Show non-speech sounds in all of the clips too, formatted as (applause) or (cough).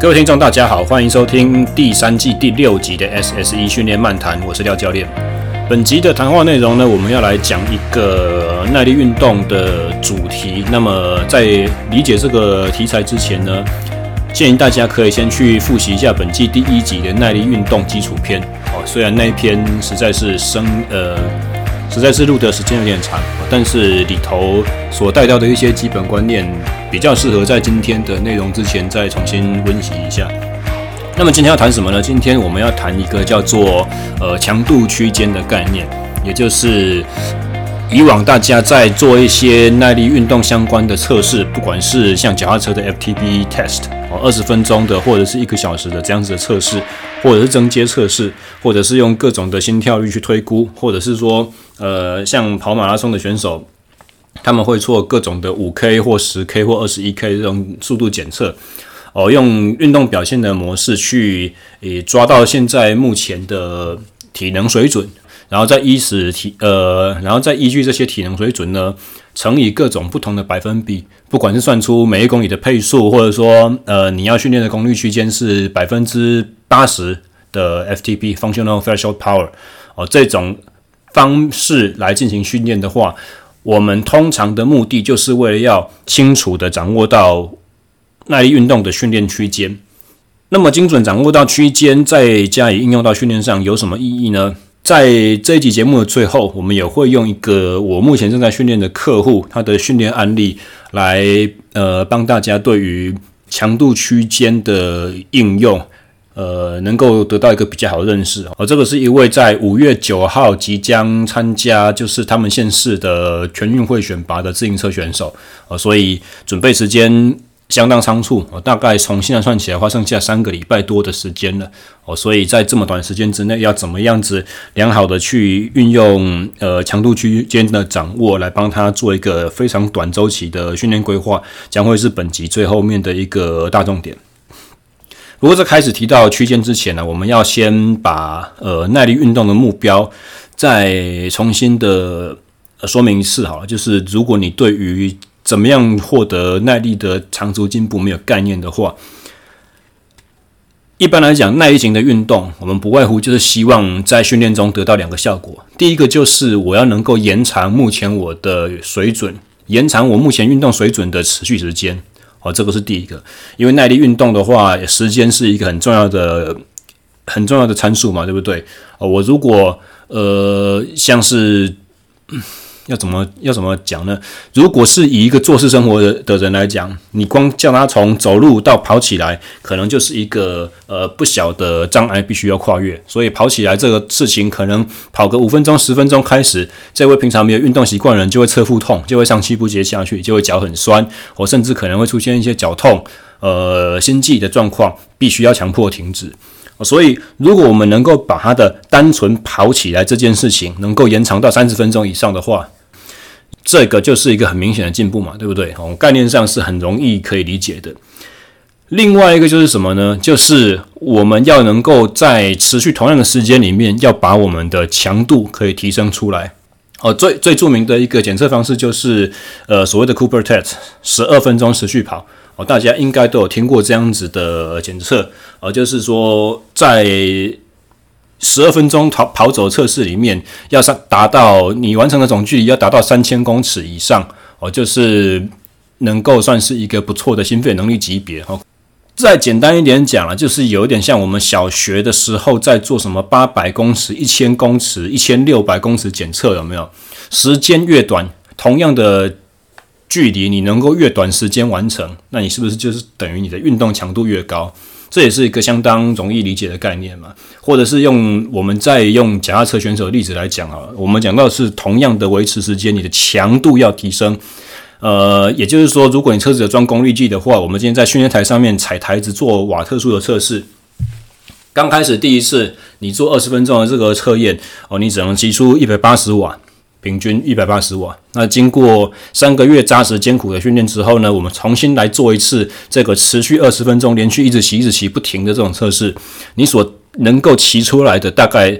各位听众，大家好，欢迎收听第三季第六集的 SSE 训练漫谈，我是廖教练。本集的谈话内容呢，我们要来讲一个耐力运动的主题。那么在理解这个题材之前呢，建议大家可以先去复习一下本季第一集的耐力运动基础篇。哦，虽然那一篇实在是生呃。实在是录的时间有点长，但是里头所带到的一些基本观念，比较适合在今天的内容之前再重新温习一下。那么今天要谈什么呢？今天我们要谈一个叫做呃强度区间的概念，也就是以往大家在做一些耐力运动相关的测试，不管是像脚踏车的 FTP test 哦，二十分钟的或者是一个小时的这样子的测试。或者是增阶测试，或者是用各种的心跳率去推估，或者是说，呃，像跑马拉松的选手，他们会做各种的五 K 或十 K 或二十一 K 这种速度检测，哦，用运动表现的模式去，诶，抓到现在目前的体能水准，然后再依此体，呃，然后再依据这些体能水准呢，乘以各种不同的百分比，不管是算出每一公里的配速，或者说，呃，你要训练的功率区间是百分之。八十的 FTP Functional Threshold Power 哦，这种方式来进行训练的话，我们通常的目的就是为了要清楚地掌握到耐力运动的训练区间。那么精准掌握到区间，再加以应用到训练上有什么意义呢？在这一集节目的最后，我们也会用一个我目前正在训练的客户他的训练案例来呃帮大家对于强度区间的应用。呃，能够得到一个比较好的认识哦。这个是一位在五月九号即将参加，就是他们县市的全运会选拔的自行车选手哦，所以准备时间相当仓促哦，大概从现在算起来的话，剩下三个礼拜多的时间了哦。所以在这么短时间之内，要怎么样子良好的去运用呃强度区间的掌握，来帮他做一个非常短周期的训练规划，将会是本集最后面的一个大重点。不过在开始提到区间之前呢，我们要先把呃耐力运动的目标再重新的说明一次好了。就是如果你对于怎么样获得耐力的长足进步没有概念的话，一般来讲，耐力型的运动，我们不外乎就是希望在训练中得到两个效果。第一个就是我要能够延长目前我的水准，延长我目前运动水准的持续时间。哦，这个是第一个，因为耐力运动的话，时间是一个很重要的、很重要的参数嘛，对不对？哦，我如果呃，像是。要怎么要怎么讲呢？如果是以一个坐式生活的的人来讲，你光叫他从走路到跑起来，可能就是一个呃不小的障碍，必须要跨越。所以跑起来这个事情，可能跑个五分钟、十分钟开始，这位平常没有运动习惯的人就会侧腹痛，就会上气不接下去，就会脚很酸，或甚至可能会出现一些脚痛、呃心悸的状况，必须要强迫停止。所以，如果我们能够把他的单纯跑起来这件事情能够延长到三十分钟以上的话，这个就是一个很明显的进步嘛，对不对？哦，概念上是很容易可以理解的。另外一个就是什么呢？就是我们要能够在持续同样的时间里面，要把我们的强度可以提升出来。哦，最最著名的一个检测方式就是呃所谓的 Cooper Test，十二分钟持续跑。哦，大家应该都有听过这样子的检测，哦，就是说在。十二分钟跑跑走测试里面，要上达到你完成的总距离要达到三千公尺以上哦，就是能够算是一个不错的心肺能力级别哦。再简单一点讲了，就是有点像我们小学的时候在做什么八百公尺、一千公尺、一千六百公尺检测，有没有？时间越短，同样的距离你能够越短时间完成，那你是不是就是等于你的运动强度越高？这也是一个相当容易理解的概念嘛，或者是用我们再用脚踏车选手的例子来讲啊，我们讲到是同样的维持时间，你的强度要提升。呃，也就是说，如果你车子有装功率计的话，我们今天在训练台上面踩台子做瓦特数的测试，刚开始第一次你做二十分钟的这个测验哦，你只能提出一百八十瓦。平均一百八十瓦。那经过三个月扎实艰苦的训练之后呢，我们重新来做一次这个持续二十分钟，连续一直骑、一直骑不停的这种测试。你所能够骑出来的大概，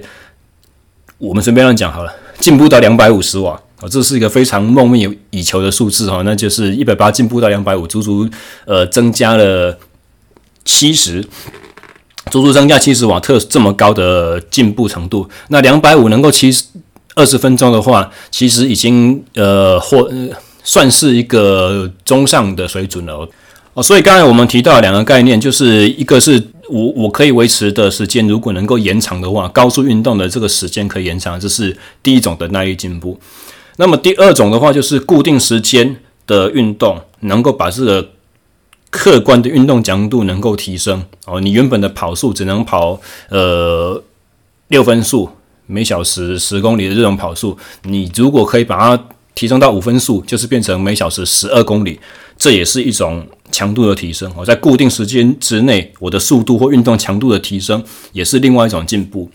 我们随便乱讲好了，进步到两百五十瓦啊，这是一个非常梦寐以求的数字哈。那就是一百八进步到两百五，足足呃增加了七十，足足增加七十瓦特这么高的进步程度。那两百五能够七十二十分钟的话，其实已经呃或、算是一个中上的水准了哦。所以刚才我们提到两个概念，就是一个是我我可以维持的时间，如果能够延长的话，高速运动的这个时间可以延长，这是第一种的耐力进步。那么第二种的话，就是固定时间的运动，能够把这个客观的运动强度能够提升哦。你原本的跑速只能跑呃六分速，每小时十公里的这种跑速，你如果可以把它提升到五分速，就是变成每小时十二公里，这也是一种强度的提升哦。在固定时间之内，我的速度或运动强度的提升，也是另外一种进步。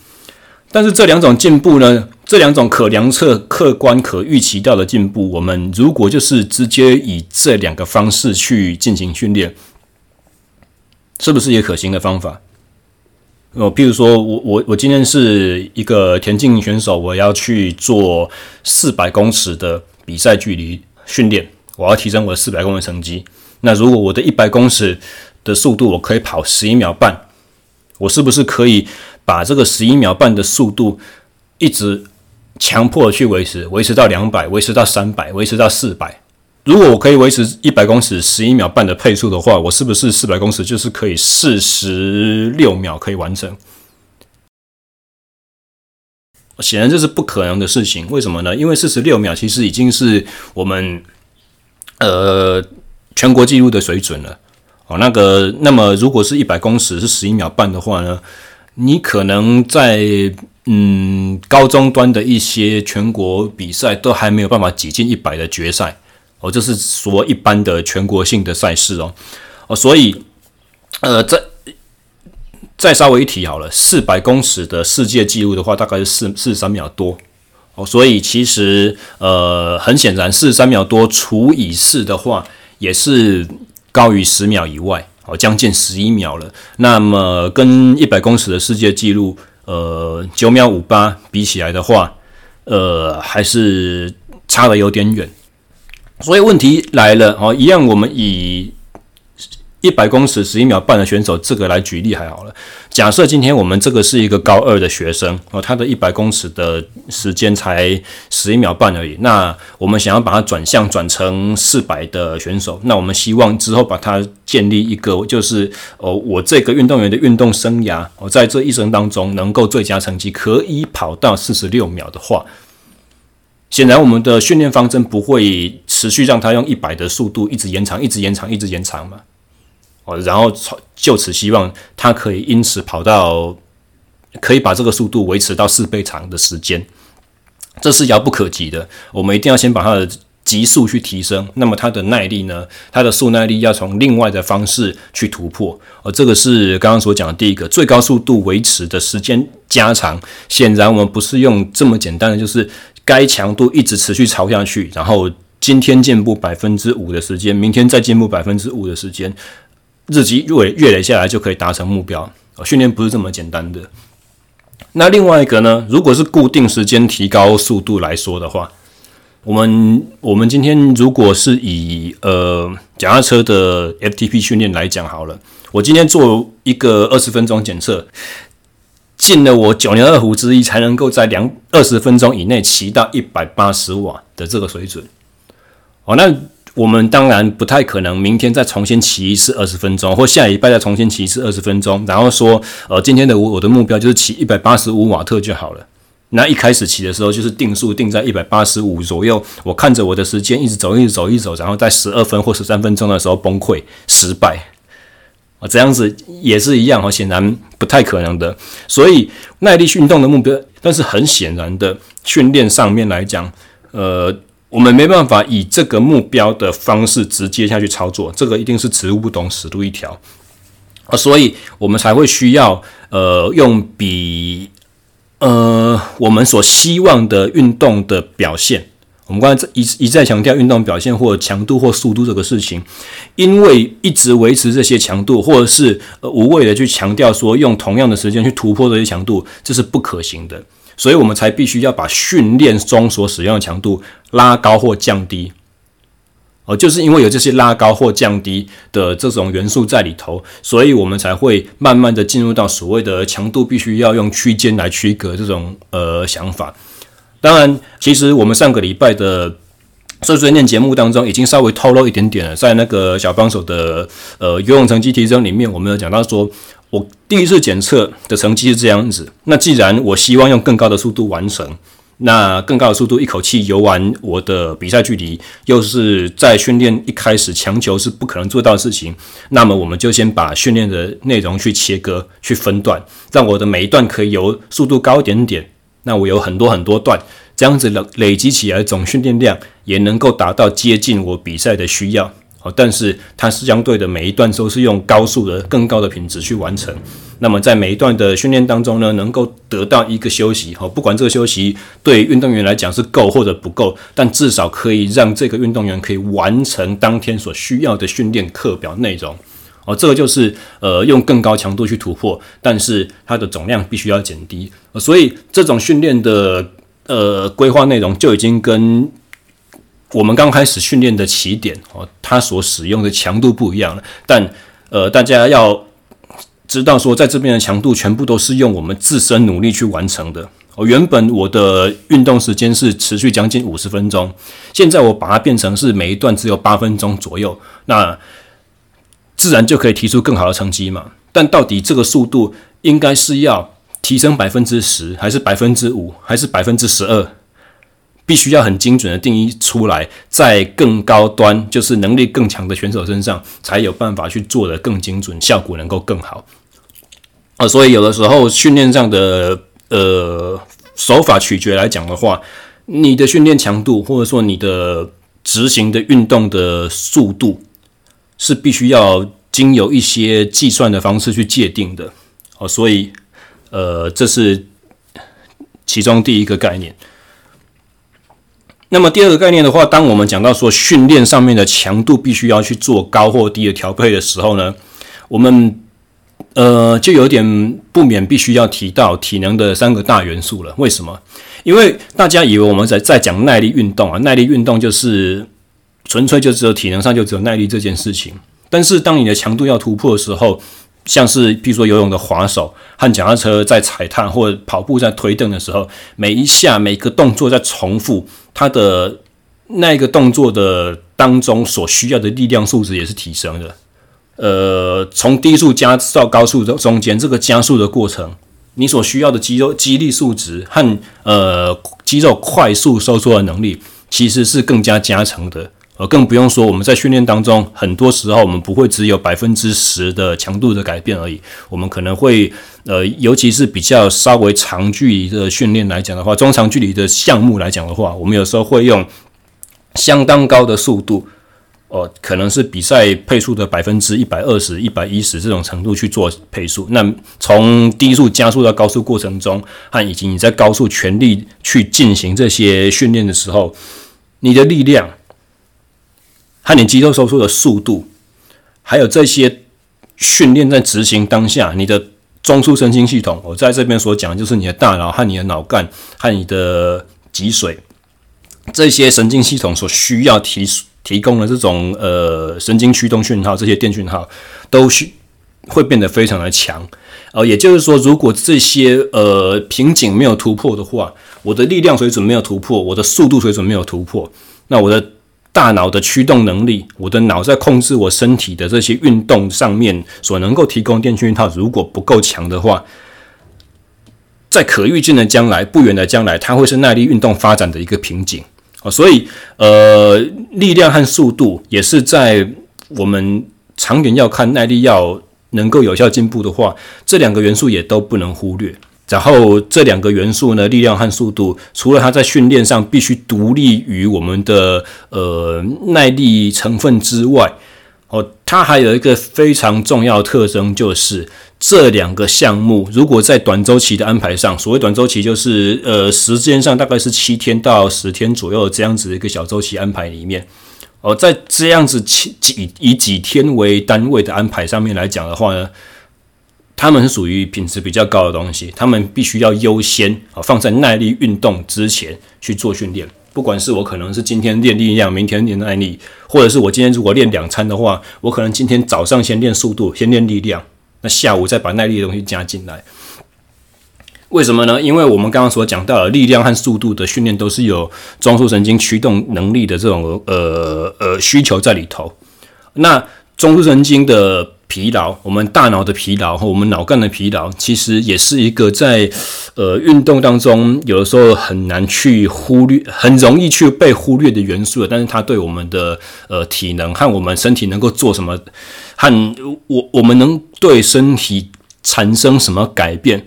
但是这两种进步呢，这两种可量测、客观、可预期到的进步，我们如果就是直接以这两个方式去进行训练，是不是也可行的方法？哦，譬如说我我我今天是一个田径选手，我要去做四百公尺的比赛距离训练，我要提升我的四百公里成绩。那如果我的一百公尺的速度我可以跑十一秒半，我是不是可以？把这个十一秒半的速度一直强迫去维持，维持到两百，维持到三百，维持到四百。如果我可以维持一百公尺十一秒半的配速的话，我是不是四百公尺就是可以四十六秒可以完成？显然这是不可能的事情。为什么呢？因为四十六秒其实已经是我们呃全国纪录的水准了。哦，那个，那么如果是一百公尺是十一秒半的话呢？你可能在嗯高中端的一些全国比赛都还没有办法挤进一百的决赛哦，这是说一般的全国性的赛事哦哦，所以呃再再稍微一提好了，四百公尺的世界纪录的话，大概是四四十三秒多哦，所以其实呃很显然四十三秒多除以四的话，也是高于十秒以外。哦，将近十一秒了。那么跟一百公尺的世界纪录，呃，九秒五八比起来的话，呃，还是差得有点远。所以问题来了，哦，一样，我们以。一百公尺十一秒半的选手，这个来举例还好了。假设今天我们这个是一个高二的学生哦，他的一百公尺的时间才十一秒半而已。那我们想要把它转向转成四百的选手，那我们希望之后把它建立一个，就是哦，我这个运动员的运动生涯，我在这一生当中能够最佳成绩可以跑到四十六秒的话，显然我们的训练方针不会持续让他用一百的速度一直延长，一直延长，一直延长嘛。哦，然后就此希望他可以因此跑到，可以把这个速度维持到四倍长的时间，这是遥不可及的。我们一定要先把它的极速去提升，那么它的耐力呢？它的速耐力要从另外的方式去突破。而这个是刚刚所讲的第一个，最高速度维持的时间加长。显然我们不是用这么简单的，就是该强度一直持续朝下去，然后今天进步百分之五的时间，明天再进步百分之五的时间。日积月月累下来就可以达成目标。训练不是这么简单的。那另外一个呢？如果是固定时间提高速度来说的话，我们我们今天如果是以呃脚踏车的 FTP 训练来讲好了，我今天做一个二十分钟检测，尽了我九牛二虎之一，才能够在两二十分钟以内骑到一百八十瓦的这个水准。哦，那。我们当然不太可能明天再重新骑一次二十分钟，或下礼拜再重新骑一次二十分钟，然后说，呃，今天的我我的目标就是骑一百八十五瓦特就好了。那一开始骑的时候就是定速定在一百八十五左右，我看着我的时间一直走，一直走，一直走，然后在十二分或十三分钟的时候崩溃失败，这样子也是一样哈，显然不太可能的。所以耐力运动的目标，但是很显然的训练上面来讲，呃。我们没办法以这个目标的方式直接下去操作，这个一定是此路不懂，死路一条啊，所以我们才会需要呃用比呃我们所希望的运动的表现。我们刚才一一再强调运动表现或强度或速度这个事情，因为一直维持这些强度，或者是呃无谓的去强调说用同样的时间去突破这些强度，这是不可行的。所以我们才必须要把训练中所使用的强度拉高或降低。哦，就是因为有这些拉高或降低的这种元素在里头，所以我们才会慢慢的进入到所谓的强度必须要用区间来区隔这种呃想法。当然，其实我们上个礼拜的碎碎念节目当中已经稍微透露一点点了，在那个小帮手的呃游泳成绩提升里面，我们有讲到说，我第一次检测的成绩是这样子。那既然我希望用更高的速度完成。那更高的速度，一口气游完我的比赛距离，又是在训练一开始强求是不可能做到的事情。那么我们就先把训练的内容去切割、去分段，让我的每一段可以游速度高一点点。那我有很多很多段，这样子累累积起来总训练量也能够达到接近我比赛的需要。哦，但是它是相对的，每一段都是用高速的、更高的品质去完成。那么在每一段的训练当中呢，能够得到一个休息，哦，不管这个休息对运动员来讲是够或者不够，但至少可以让这个运动员可以完成当天所需要的训练课表内容。哦，这个就是呃用更高强度去突破，但是它的总量必须要减低。所以这种训练的呃规划内容就已经跟。我们刚开始训练的起点哦，它所使用的强度不一样了。但呃，大家要知道说，在这边的强度全部都是用我们自身努力去完成的。哦，原本我的运动时间是持续将近五十分钟，现在我把它变成是每一段只有八分钟左右，那自然就可以提出更好的成绩嘛。但到底这个速度应该是要提升百分之十，还是百分之五，还是百分之十二？必须要很精准的定义出来，在更高端，就是能力更强的选手身上，才有办法去做得更精准，效果能够更好。啊，所以有的时候训练上的呃手法取决来讲的话，你的训练强度或者说你的执行的运动的速度，是必须要经由一些计算的方式去界定的。哦，所以呃，这是其中第一个概念。那么第二个概念的话，当我们讲到说训练上面的强度必须要去做高或低的调配的时候呢，我们呃就有点不免必须要提到体能的三个大元素了。为什么？因为大家以为我们在在讲耐力运动啊，耐力运动就是纯粹就只有体能上就只有耐力这件事情。但是当你的强度要突破的时候，像是比如说游泳的划手和脚踏车在踩踏或者跑步在推蹬的时候，每一下每个动作在重复，它的那个动作的当中所需要的力量素质也是提升的。呃，从低速加到高速的中间，这个加速的过程，你所需要的肌肉肌力素质和呃肌肉快速收缩的能力，其实是更加加成的。呃，更不用说我们在训练当中，很多时候我们不会只有百分之十的强度的改变而已，我们可能会，呃，尤其是比较稍微长距离的训练来讲的话，中长距离的项目来讲的话，我们有时候会用相当高的速度，哦、可能是比赛配速的百分之一百二十、一百一十这种程度去做配速。那从低速加速到高速过程中，和以及你在高速全力去进行这些训练的时候，你的力量。和你肌肉收缩的速度，还有这些训练在执行当下，你的中枢神经系统，我在这边所讲的就是你的大脑和你的脑干和你的脊髓这些神经系统所需要提提供的这种呃神经驱动讯号，这些电讯号都需会变得非常的强。呃，也就是说，如果这些呃瓶颈没有突破的话，我的力量水准没有突破，我的速度水准没有突破，那我的。大脑的驱动能力，我的脑在控制我身体的这些运动上面所能够提供电讯号，如果不够强的话，在可预见的将来，不远的将来，它会是耐力运动发展的一个瓶颈啊。所以，呃，力量和速度也是在我们长远要看耐力要能够有效进步的话，这两个元素也都不能忽略。然后这两个元素呢，力量和速度，除了它在训练上必须独立于我们的呃耐力成分之外，哦，它还有一个非常重要的特征，就是这两个项目如果在短周期的安排上，所谓短周期就是呃时间上大概是七天到十天左右这样子的一个小周期安排里面，哦，在这样子几几以几天为单位的安排上面来讲的话呢。他们是属于品质比较高的东西，他们必须要优先啊放在耐力运动之前去做训练不管是我可能是今天练力量，明天练耐力，或者是我今天如果练两餐的话，我可能今天早上先练速度，先练力量，那下午再把耐力的东西加进来。为什么呢？因为我们刚刚所讲到的力量和速度的训练都是有中枢神经驱动能力的这种呃呃需求在里头。那中枢神经的疲劳，我们大脑的疲劳和我们脑干的疲劳，其实也是一个在呃运动当中有的时候很难去忽略，很容易去被忽略的元素。但是它对我们的呃体能和我们身体能够做什么，和我我们能对身体产生什么改变，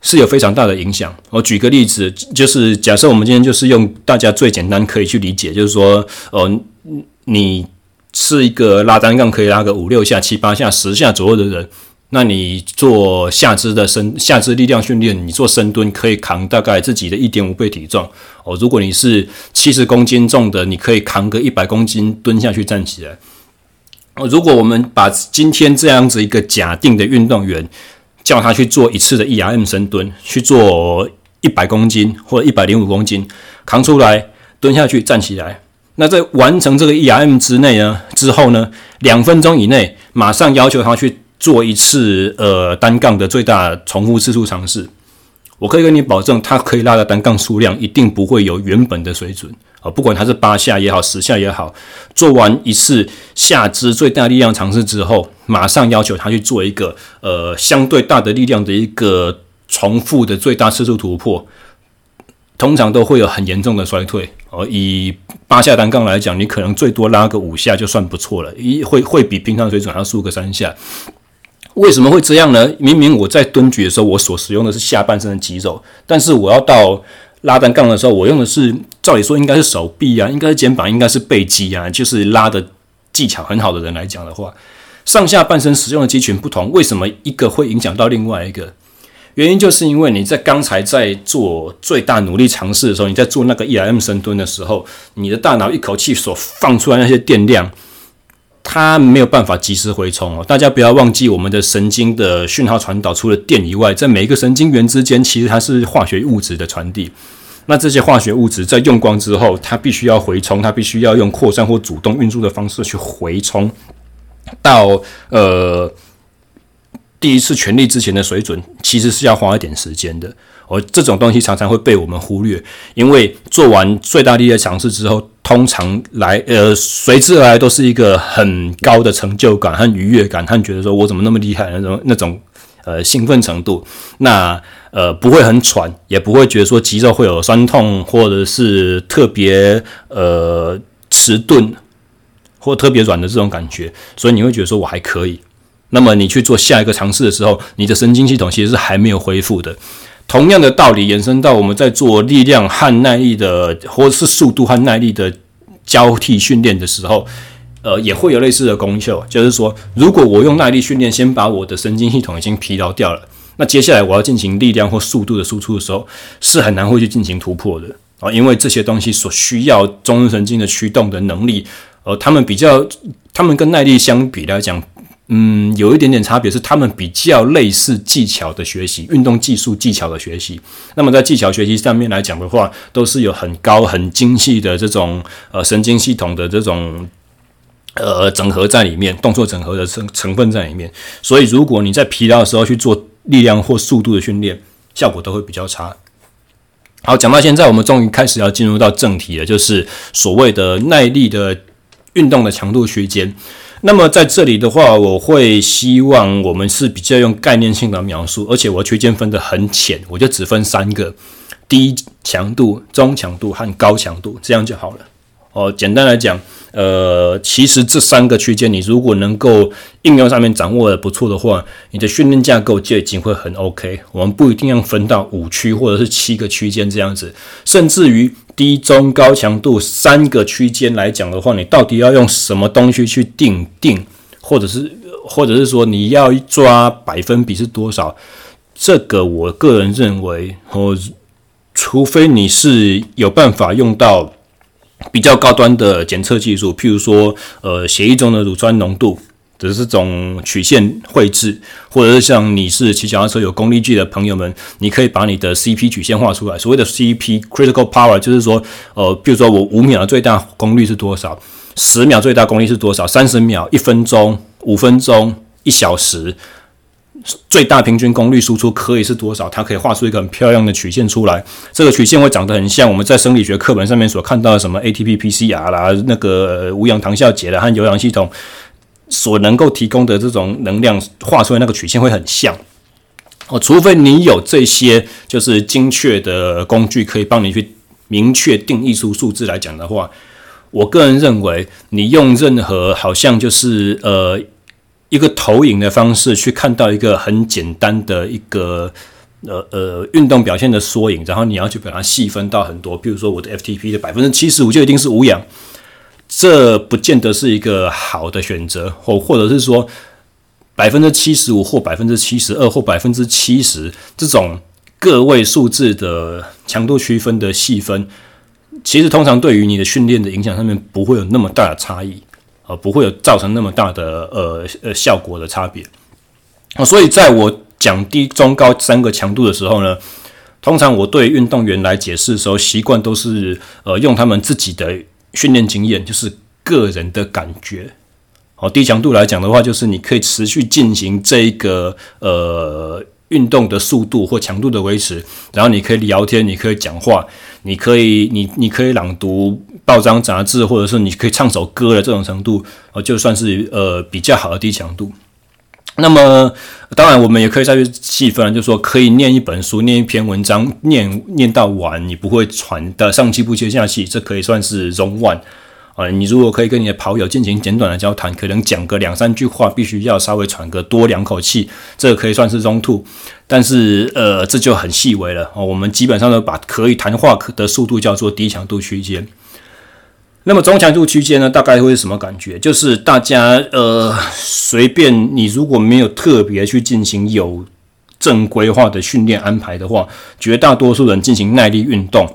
是有非常大的影响。我举个例子，就是假设我们今天就是用大家最简单可以去理解，就是说，呃，你。是一个拉单杠可以拉个五六下、七八下、十下左右的人，那你做下肢的深下肢力量训练，你做深蹲可以扛大概自己的一点五倍体重哦。如果你是七十公斤重的，你可以扛个一百公斤蹲下去站起来。哦，如果我们把今天这样子一个假定的运动员，叫他去做一次的 E R M 深蹲，去做一百公斤或者一百零五公斤，扛出来蹲下去站起来。那在完成这个 E R M 之内呢，之后呢，两分钟以内马上要求他去做一次呃单杠的最大重复次数尝试。我可以跟你保证，他可以拉的单杠数量一定不会有原本的水准啊，不管他是八下也好，十下也好，做完一次下肢最大力量尝试之后，马上要求他去做一个呃相对大的力量的一个重复的最大次数突破。通常都会有很严重的衰退哦。以八下单杠来讲，你可能最多拉个五下就算不错了，一会会比平常水准要输个三下。为什么会这样呢？明明我在蹲举的时候，我所使用的是下半身的肌肉，但是我要到拉单杠的时候，我用的是照理说应该是手臂啊，应该是肩膀，应该是背肌啊，就是拉的技巧很好的人来讲的话，上下半身使用的肌群不同，为什么一个会影响到另外一个？原因就是因为你在刚才在做最大努力尝试的时候，你在做那个 1RM 深蹲的时候，你的大脑一口气所放出来那些电量，它没有办法及时回充哦。大家不要忘记，我们的神经的讯号传导除了电以外，在每一个神经元之间，其实它是化学物质的传递。那这些化学物质在用光之后，它必须要回充，它必须要用扩散或主动运输的方式去回充到呃。第一次全力之前的水准，其实是要花一点时间的。而这种东西常常会被我们忽略，因为做完最大力的尝试之后，通常来呃随之而来都是一个很高的成就感和愉悦感，和觉得说我怎么那么厉害那种那种呃兴奋程度。那呃不会很喘，也不会觉得说肌肉会有酸痛，或者是特别呃迟钝或特别软的这种感觉，所以你会觉得说我还可以。那么你去做下一个尝试的时候，你的神经系统其实是还没有恢复的。同样的道理延伸到我们在做力量和耐力的，或者是速度和耐力的交替训练的时候，呃，也会有类似的功效。就是说，如果我用耐力训练先把我的神经系统已经疲劳掉了，那接下来我要进行力量或速度的输出的时候，是很难会去进行突破的啊，因为这些东西所需要中枢神经的驱动的能力，呃，他们比较，他们跟耐力相比来讲。嗯，有一点点差别是，他们比较类似技巧的学习，运动技术技巧的学习。那么在技巧学习上面来讲的话，都是有很高、很精细的这种呃神经系统的这种呃整合在里面，动作整合的成成分在里面。所以，如果你在疲劳的时候去做力量或速度的训练，效果都会比较差。好，讲到现在，我们终于开始要进入到正题了，就是所谓的耐力的运动的强度区间。那么在这里的话，我会希望我们是比较用概念性的描述，而且我区间分得很浅，我就只分三个：低强度、中强度和高强度，这样就好了。哦，简单来讲，呃，其实这三个区间，你如果能够应用上面掌握得不错的话，你的训练架构就已经会很 OK。我们不一定要分到五区或者是七个区间这样子，甚至于。低、中、高强度三个区间来讲的话，你到底要用什么东西去定定，或者是或者是说你要抓百分比是多少？这个我个人认为，哦，除非你是有办法用到比较高端的检测技术，譬如说，呃，血液中的乳酸浓度，的这种曲线绘制，或者是像你是骑脚踏车有功率计的朋友们，你可以把你的 CP 曲线画出来。所谓的 CP critical power 就是说，呃，比如说我五秒的最大功率是多少，十秒最大功率是多少，三十秒、一分钟、五分钟、一小时，最大平均功率输出可以是多少？它可以画出一个很漂亮的曲线出来。这个曲线会长得很像我们在生理学课本上面所看到的什么 ATP PCR 啦，那个无氧糖酵解的和有氧系统。所能够提供的这种能量画出来那个曲线会很像哦，除非你有这些就是精确的工具可以帮你去明确定义出数字来讲的话，我个人认为你用任何好像就是呃一个投影的方式去看到一个很简单的一个呃呃运动表现的缩影，然后你要去把它细分到很多，比如说我的 FTP 的百分之七十五就一定是无氧。这不见得是一个好的选择，或或者是说百分之七十五或百分之七十二或百分之七十这种个位数字的强度区分的细分，其实通常对于你的训练的影响上面不会有那么大的差异，呃，不会有造成那么大的呃呃效果的差别。啊，所以在我讲低、中、高三个强度的时候呢，通常我对运动员来解释的时候，习惯都是呃用他们自己的。训练经验就是个人的感觉，好，低强度来讲的话，就是你可以持续进行这一个呃运动的速度或强度的维持，然后你可以聊天，你可以讲话，你可以你你可以朗读报章杂志，或者是你可以唱首歌的这种程度，呃，就算是呃比较好的低强度。那么，当然我们也可以再去细分，就是说可以念一本书、念一篇文章、念念到完，你不会喘的上气不接下气，这可以算是中稳啊。你如果可以跟你的跑友进行简短的交谈，可能讲个两三句话，必须要稍微喘个多两口气，这可以算是中吐。但是，呃，这就很细微了哦。我们基本上都把可以谈话的速度叫做低强度区间。那么中强度区间呢，大概会是什么感觉？就是大家呃随便你如果没有特别去进行有正规化的训练安排的话，绝大多数人进行耐力运动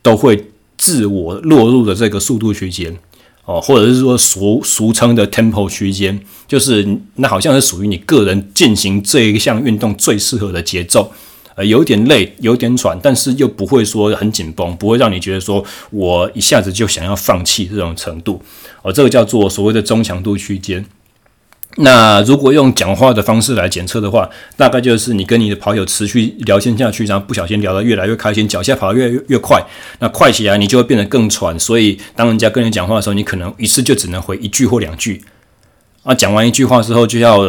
都会自我落入的这个速度区间哦，或者是说俗俗称的 tempo 区间，就是那好像是属于你个人进行这一项运动最适合的节奏。呃，有点累，有点喘，但是又不会说很紧绷，不会让你觉得说我一下子就想要放弃这种程度。哦，这个叫做所谓的中强度区间。那如果用讲话的方式来检测的话，大概就是你跟你的跑友持续聊天下去，然后不小心聊得越来越开心，脚下跑得越越越快，那快起来你就会变得更喘。所以当人家跟你讲话的时候，你可能一次就只能回一句或两句。啊，讲完一句话之后就要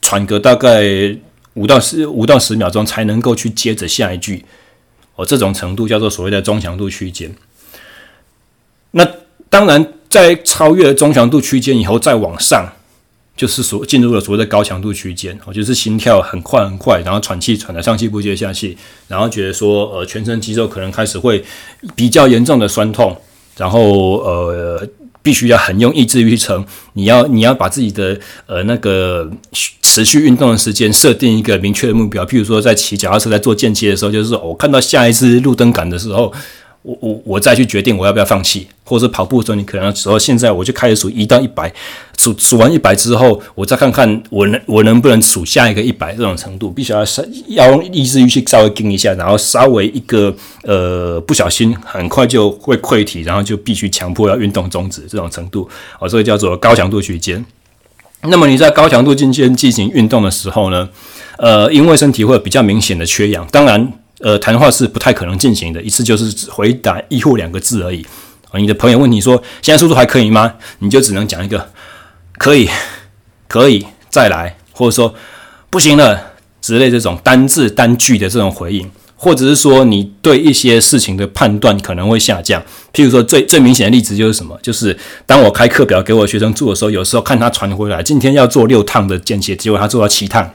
喘个大概。五到十五到十秒钟才能够去接着下一句，哦，这种程度叫做所谓的中强度区间。那当然，在超越了中强度区间以后，再往上就是所进入了所谓的高强度区间，哦，就是心跳很快很快，然后喘气喘得上气不接下气，然后觉得说呃全身肌肉可能开始会比较严重的酸痛，然后呃。必须要很用意志力去撑，你要你要把自己的呃那个持续运动的时间设定一个明确的目标，譬如说在骑脚踏车在做间歇的时候，就是说我看到下一只路灯杆的时候。我我我再去决定我要不要放弃，或者是跑步的时候，你可能说现在我就开始数一到一百，数数完一百之后，我再看看我能我能不能数下一个一百这种程度，必须要稍要用意志力去稍微盯一下，然后稍微一个呃不小心很快就会溃体，然后就必须强迫要运动终止这种程度，哦，这个叫做高强度区间。那么你在高强度区间进行运动的时候呢，呃，因为身体会有比较明显的缺氧，当然。呃，谈话是不太可能进行的，一次就是只回答一或两个字而已。你的朋友问你说现在速度还可以吗？你就只能讲一个可以，可以再来，或者说不行了之类这种单字单句的这种回应，或者是说你对一些事情的判断可能会下降。譬如说最最明显的例子就是什么？就是当我开课表给我学生做的时候，有时候看他传回来，今天要做六趟的间歇，结果他做到七趟。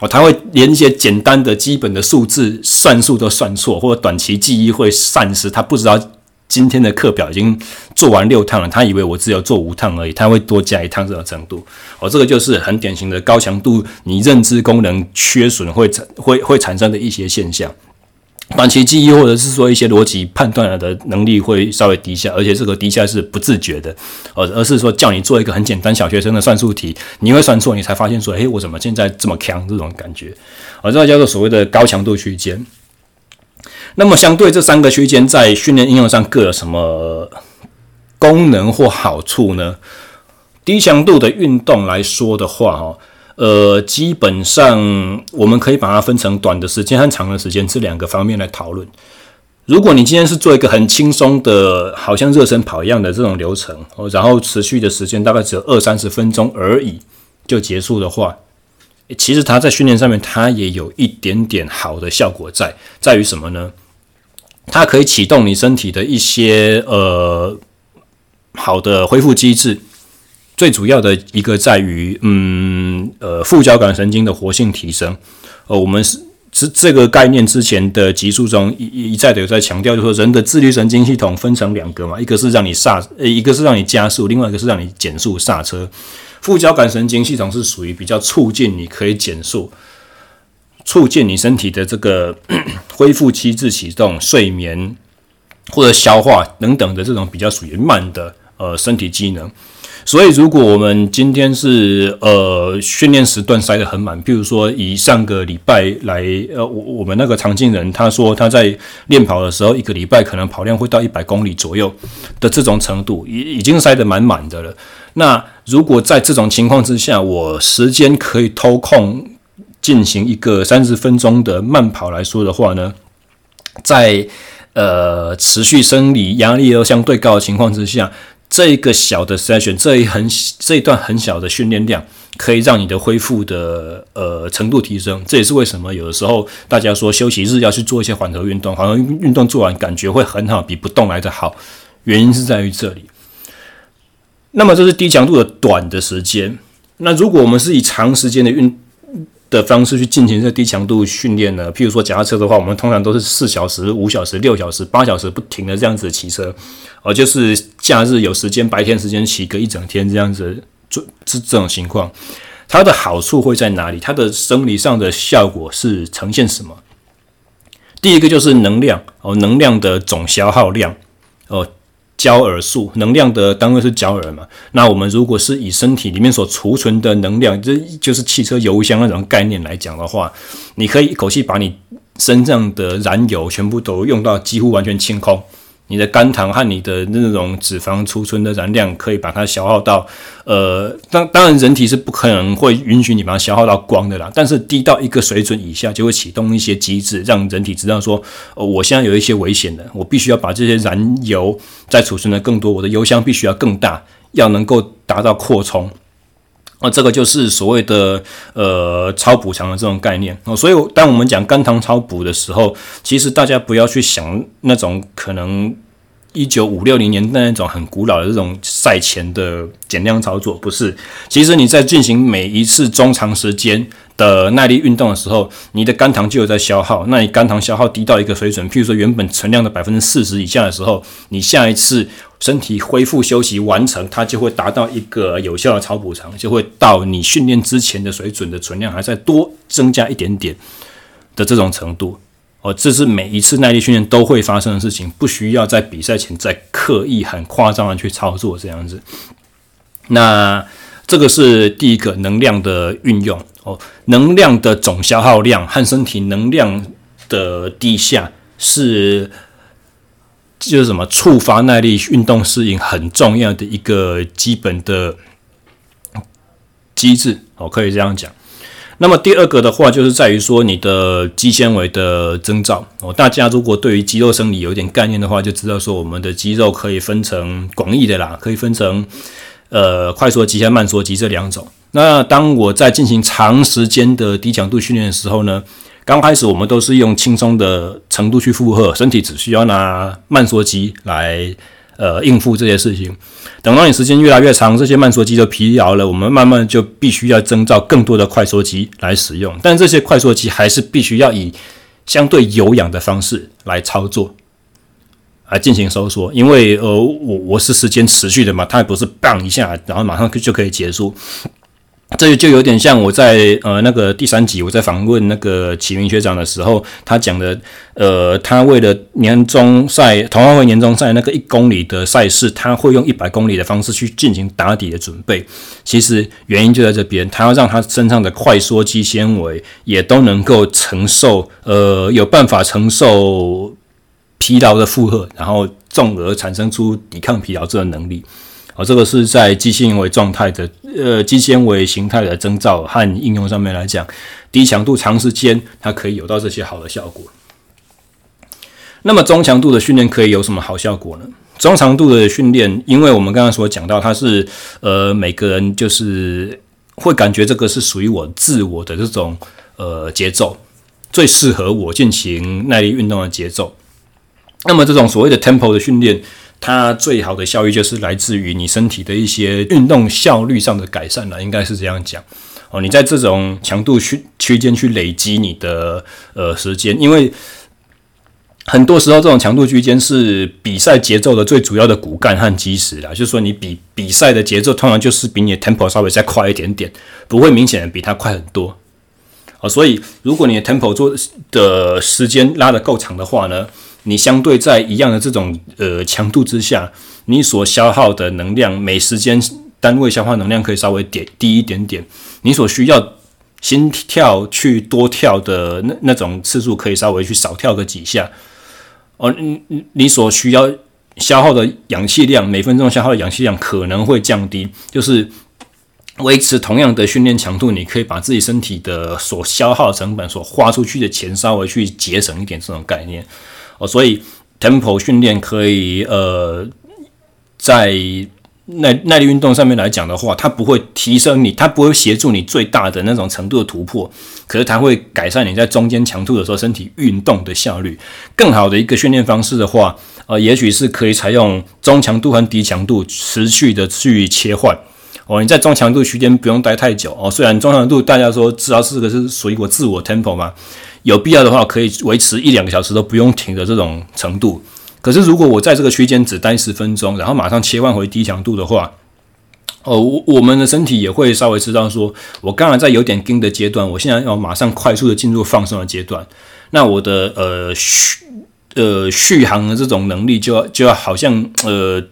哦，他会连一些简单的基本的数字算术都算错，或者短期记忆会丧失。他不知道今天的课表已经做完六趟了，他以为我只有做五趟而已，他会多加一趟这种程度。哦，这个就是很典型的高强度，你认知功能缺损会产会会产生的一些现象。短期记忆或者是说一些逻辑判断的能力会稍微低下，而且这个低下是不自觉的，而而是说叫你做一个很简单小学生的算术题，你会算错，你才发现说，诶，我怎么现在这么强？这种感觉，而这个叫做所谓的高强度区间。那么相对这三个区间在训练应用上各有什么功能或好处呢？低强度的运动来说的话，哈。呃，基本上我们可以把它分成短的时间和长的时间这两个方面来讨论。如果你今天是做一个很轻松的，好像热身跑一样的这种流程，然后持续的时间大概只有二三十分钟而已就结束的话，其实它在训练上面它也有一点点好的效果在，在于什么呢？它可以启动你身体的一些呃好的恢复机制。最主要的一个在于，嗯，呃，副交感神经的活性提升。呃，我们是是这个概念之前的集数中一一再的有在强调，就说人的自律神经系统分成两个嘛，一个是让你刹，呃，一个是让你加速，另外一个是让你减速刹车。副交感神经系统是属于比较促进你可以减速，促进你身体的这个 (coughs) 恢复机制启动、睡眠或者消化等等的这种比较属于慢的呃身体机能。所以，如果我们今天是呃训练时段塞得很满，譬如说以上个礼拜来，呃，我我们那个常进人他说他在练跑的时候，一个礼拜可能跑量会到一百公里左右的这种程度，已已经塞得满满的了。那如果在这种情况之下，我时间可以偷空进行一个三十分钟的慢跑来说的话呢，在呃持续生理压力都相对高的情况之下。这一个小的 session，这一很这一段很小的训练量，可以让你的恢复的呃程度提升。这也是为什么有的时候大家说休息日要去做一些缓和运动，缓和运动做完感觉会很好，比不动来的好。原因是在于这里。那么这是低强度的短的时间。那如果我们是以长时间的运的方式去进行这低强度训练呢？譬如说脚踏车的话，我们通常都是四小时、五小时、六小时、八小时不停的这样子骑车，而就是假日有时间，白天时间骑个一整天这样子做，这这种情况，它的好处会在哪里？它的生理上的效果是呈现什么？第一个就是能量哦，能量的总消耗量哦。焦耳数能量的单位是焦耳嘛？那我们如果是以身体里面所储存的能量，这就是汽车油箱那种概念来讲的话，你可以一口气把你身上的燃油全部都用到几乎完全清空。你的肝糖和你的那种脂肪储存的燃料可以把它消耗到，呃，当当然人体是不可能会允许你把它消耗到光的啦，但是低到一个水准以下，就会启动一些机制，让人体知道说，呃，我现在有一些危险的，我必须要把这些燃油再储存的更多，我的油箱必须要更大，要能够达到扩充。那这个就是所谓的呃超补偿的这种概念哦，所以当我们讲肝糖超补的时候，其实大家不要去想那种可能一九五六零年代那种很古老的这种赛前的减量操作，不是。其实你在进行每一次中长时间的耐力运动的时候，你的肝糖就有在消耗。那你肝糖消耗低到一个水准，譬如说原本存量的百分之四十以下的时候，你下一次身体恢复休息完成，它就会达到一个有效的超补偿，就会到你训练之前的水准的存量还在多增加一点点的这种程度。哦，这是每一次耐力训练都会发生的事情，不需要在比赛前再刻意很夸张的去操作这样子。那这个是第一个能量的运用。哦，能量的总消耗量和身体能量的低下是，就是什么触发耐力运动适应很重要的一个基本的机制。哦，可以这样讲。那么第二个的话，就是在于说你的肌纤维的增造。哦，大家如果对于肌肉生理有点概念的话，就知道说我们的肌肉可以分成广义的啦，可以分成呃快缩肌和慢缩肌这两种。那当我在进行长时间的低强度训练的时候呢，刚开始我们都是用轻松的程度去负荷，身体只需要拿慢缩肌来呃应付这些事情。等到你时间越来越长，这些慢缩肌就疲劳了，我们慢慢就必须要增造更多的快缩肌来使用。但这些快缩肌还是必须要以相对有氧的方式来操作，来进行收缩，因为呃我我是时间持续的嘛，它也不是 bang 一下，然后马上就可以结束。这就有点像我在呃那个第三集我在访问那个启明学长的时候，他讲的，呃，他为了年终赛同样会年终赛那个一公里的赛事，他会用一百公里的方式去进行打底的准备。其实原因就在这边，他要让他身上的快缩肌纤维也都能够承受，呃，有办法承受疲劳的负荷，然后重而产生出抵抗疲劳这个能力。哦，这个是在肌纤维状态的，呃，肌纤维形态的征兆和应用上面来讲，低强度长时间它可以有到这些好的效果。那么中强度的训练可以有什么好效果呢？中强度的训练，因为我们刚刚所讲到，它是呃每个人就是会感觉这个是属于我自我的这种呃节奏，最适合我进行耐力运动的节奏。那么这种所谓的 tempo 的训练。它最好的效益就是来自于你身体的一些运动效率上的改善了，应该是这样讲哦。你在这种强度区区间去累积你的呃时间，因为很多时候这种强度区间是比赛节奏的最主要的骨干和基石啦。就是说，你比比赛的节奏通常就是比你的 tempo 稍微再快一点点，不会明显的比它快很多哦。所以，如果你的 tempo 做的时间拉得够长的话呢，你相对在一样的这种呃强度之下，你所消耗的能量，每时间单位消耗能量可以稍微点低一点点，你所需要心跳去多跳的那那种次数可以稍微去少跳个几下，哦，你你所需要消耗的氧气量，每分钟消耗的氧气量可能会降低，就是维持同样的训练强度，你可以把自己身体的所消耗成本、所花出去的钱稍微去节省一点，这种概念。哦，所以 tempo 训练可以，呃，在耐耐力运动上面来讲的话，它不会提升你，它不会协助你最大的那种程度的突破，可是它会改善你在中间强度的时候身体运动的效率。更好的一个训练方式的话，呃，也许是可以采用中强度和低强度持续的去切换。哦，你在中强度区间不用待太久哦。虽然中强度大家说知道是个是属于我自我 tempo 嘛。有必要的话，可以维持一两个小时都不用停的这种程度。可是，如果我在这个区间只待十分钟，然后马上切换回低强度的话，哦，我我们的身体也会稍微知道说，我刚才在有点紧的阶段，我现在要马上快速的进入放松的阶段。那我的呃续呃续航的这种能力就要就要好像呃，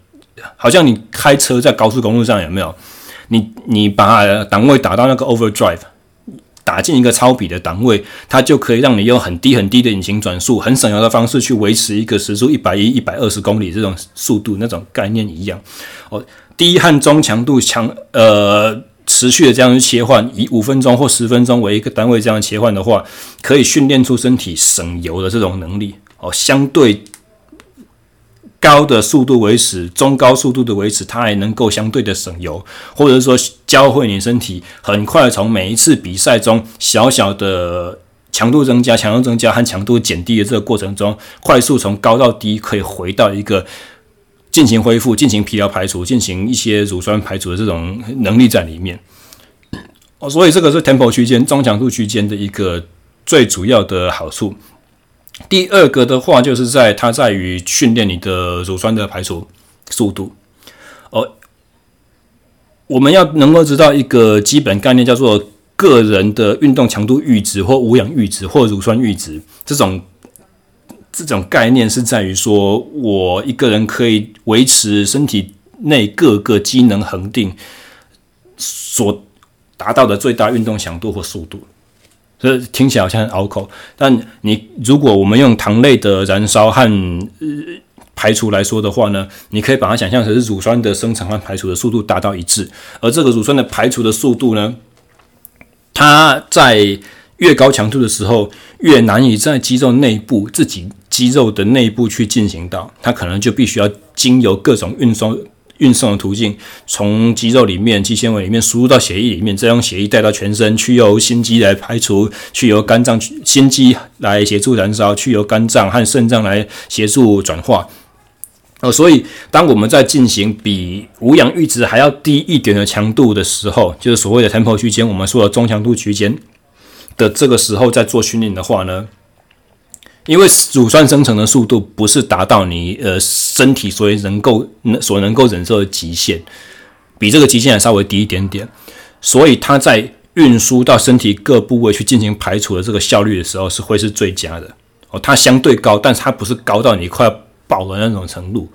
好像你开车在高速公路上有没有？你你把档位打到那个 overdrive。打进一个超比的档位，它就可以让你用很低很低的引擎转速、很省油的方式去维持一个时速一百一、一百二十公里这种速度，那种概念一样。哦，低和中强度强呃持续的这样去切换，以五分钟或十分钟为一个单位这样切换的话，可以训练出身体省油的这种能力。哦，相对。高的速度维持，中高速度的维持，它还能够相对的省油，或者是说教会你身体很快从每一次比赛中小小的强度增加、强度增加和强度减低的这个过程中，快速从高到低可以回到一个进行恢复、进行疲劳排除、进行一些乳酸排除的这种能力在里面。哦，所以这个是 tempo 区间、中强度区间的一个最主要的好处。第二个的话，就是在它在于训练你的乳酸的排除速度。哦，我们要能够知道一个基本概念，叫做个人的运动强度阈值或无氧阈值或乳酸阈值。这种这种概念是在于说，我一个人可以维持身体内各个机能恒定所达到的最大运动强度或速度。这听起来好像很拗口，但你如果我们用糖类的燃烧和、排除来说的话呢，你可以把它想象成是乳酸的生成和排除的速度达到一致，而这个乳酸的排除的速度呢，它在越高强度的时候，越难以在肌肉内部自己肌肉的内部去进行到，它可能就必须要经由各种运送。运送的途径，从肌肉里面、肌纤维里面输入到血液里面，再用血液带到全身，去由心肌来排除，去由肝脏、心肌来协助燃烧，去由肝脏和肾脏来协助转化。哦，所以当我们在进行比无氧阈值还要低一点的强度的时候，就是所谓的 tempo 区间，我们说的中强度区间的这个时候，在做训练的话呢，因为乳酸生成的速度不是达到你呃身体所以能够所能够忍受的极限，比这个极限还稍微低一点点，所以它在运输到身体各部位去进行排除的这个效率的时候，是会是最佳的哦。它相对高，但是它不是高到你快要爆的那种程度。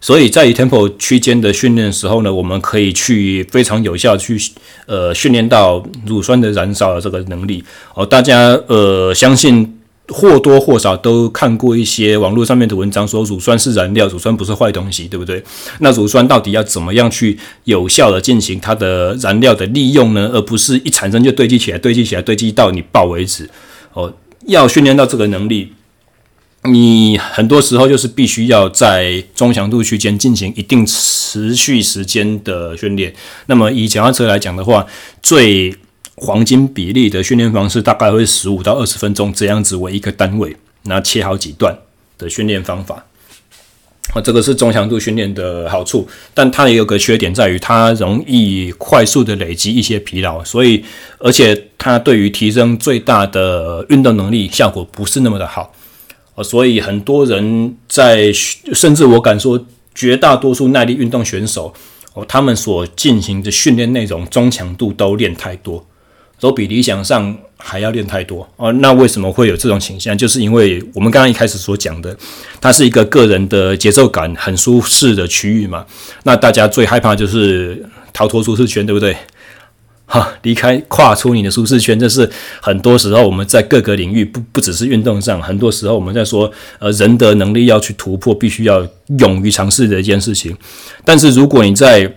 所以在 tempo 区间的训练的时候呢，我们可以去非常有效去呃训练到乳酸的燃烧的这个能力哦。大家呃相信。或多或少都看过一些网络上面的文章，说乳酸是燃料，乳酸不是坏东西，对不对？那乳酸到底要怎么样去有效的进行它的燃料的利用呢？而不是一产生就堆积起来，堆积起来，堆积到你爆为止。哦，要训练到这个能力，你很多时候就是必须要在中强度区间进行一定持续时间的训练。那么以脚踏车来讲的话，最黄金比例的训练方式大概会十五到二十分钟这样子为一个单位，那切好几段的训练方法。啊，这个是中强度训练的好处，但它也有个缺点在于它容易快速的累积一些疲劳，所以而且它对于提升最大的运动能力效果不是那么的好。啊，所以很多人在甚至我敢说绝大多数耐力运动选手哦，他们所进行的训练内容中强度都练太多。都比理想上还要练太多哦，那为什么会有这种倾向？就是因为我们刚刚一开始所讲的，它是一个个人的节奏感很舒适的区域嘛。那大家最害怕就是逃脱舒适圈，对不对？(laughs) 哈，离开跨出你的舒适圈，这是很多时候我们在各个领域不不只是运动上，很多时候我们在说呃人的能力要去突破，必须要勇于尝试的一件事情。但是如果你在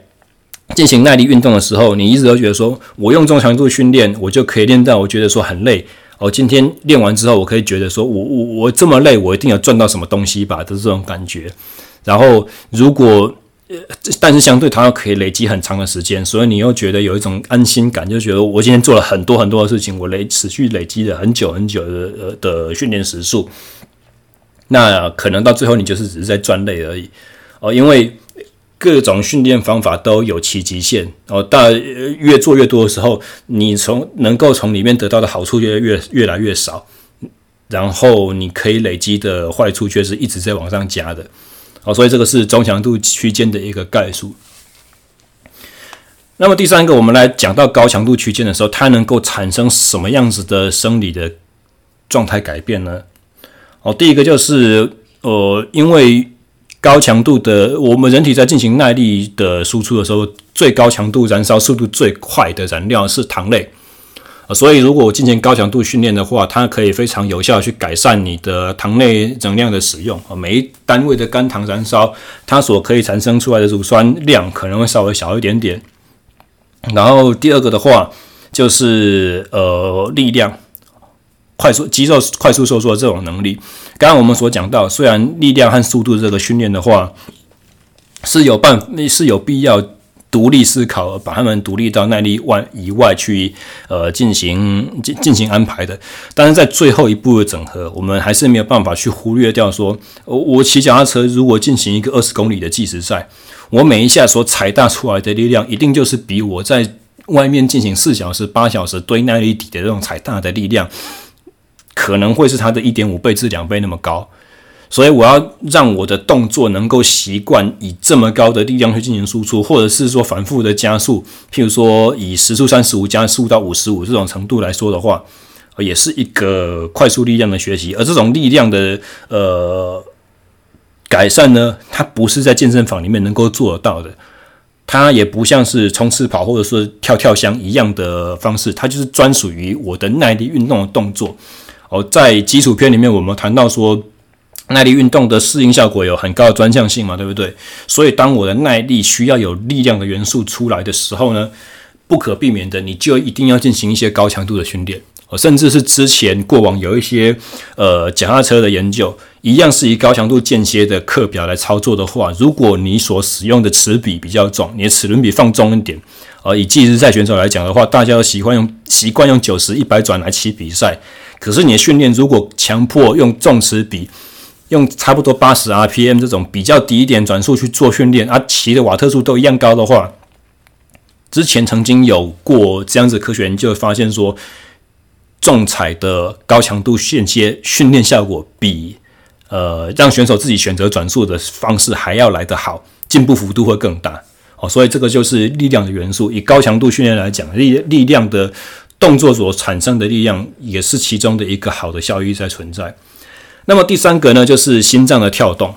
进行耐力运动的时候，你一直都觉得说，我用中强度训练，我就可以练到我觉得说很累。哦，今天练完之后，我可以觉得说我我我这么累，我一定要赚到什么东西吧，就是这种感觉。然后，如果呃，但是相对它又可以累积很长的时间，所以你又觉得有一种安心感，就觉得我今天做了很多很多的事情，我累持续累积了很久很久的呃的训练时数。那可能到最后，你就是只是在赚累而已。哦，因为。各种训练方法都有其极限哦，但越做越多的时候，你从能够从里面得到的好处越越越来越少，然后你可以累积的坏处却是一直在往上加的，哦，所以这个是中强度区间的一个概述。那么第三个，我们来讲到高强度区间的时候，它能够产生什么样子的生理的状态改变呢？哦，第一个就是呃，因为高强度的，我们人体在进行耐力的输出的时候，最高强度燃烧速度最快的燃料是糖类啊，所以如果我进行高强度训练的话，它可以非常有效去改善你的糖类能量的使用啊。每一单位的肝糖燃烧，它所可以产生出来的乳酸量可能会稍微小一点点。然后第二个的话，就是呃力量。快速肌肉快速收缩这种能力，刚刚我们所讲到，虽然力量和速度这个训练的话是有办是有必要独立思考，把他们独立到耐力外以外去，呃，进行进进行安排的。但是在最后一步的整合，我们还是没有办法去忽略掉说，我我骑脚踏车如果进行一个二十公里的计时赛，我每一下所踩踏出来的力量，一定就是比我在外面进行四小时、八小时堆耐力底的这种踩踏的力量。可能会是它的一点五倍至两倍那么高，所以我要让我的动作能够习惯以这么高的力量去进行输出，或者是说反复的加速，譬如说以时速三十五加速到五十五这种程度来说的话，也是一个快速力量的学习。而这种力量的呃改善呢，它不是在健身房里面能够做得到的，它也不像是冲刺跑或者说跳跳箱一样的方式，它就是专属于我的耐力运动的动作。哦，在基础篇里面，我们谈到说，耐力运动的适应效果有很高的专项性嘛，对不对？所以，当我的耐力需要有力量的元素出来的时候呢，不可避免的，你就一定要进行一些高强度的训练。甚至是之前过往有一些呃脚踏车的研究，一样是以高强度间歇的课表来操作的话，如果你所使用的齿比比较重，你的齿轮比放重一点，呃，以计时赛选手来讲的话，大家都习惯用习惯用九十一百转来骑比赛。可是你的训练如果强迫用重齿比，用差不多八十 RPM 这种比较低一点转速去做训练，而骑的瓦特数都一样高的话，之前曾经有过这样子科学研究发现说，重踩的高强度间歇训练效果比呃让选手自己选择转速的方式还要来得好，进步幅度会更大。哦，所以这个就是力量的元素。以高强度训练来讲，力力量的动作所产生的力量也是其中的一个好的效益在存在。那么第三个呢，就是心脏的跳动。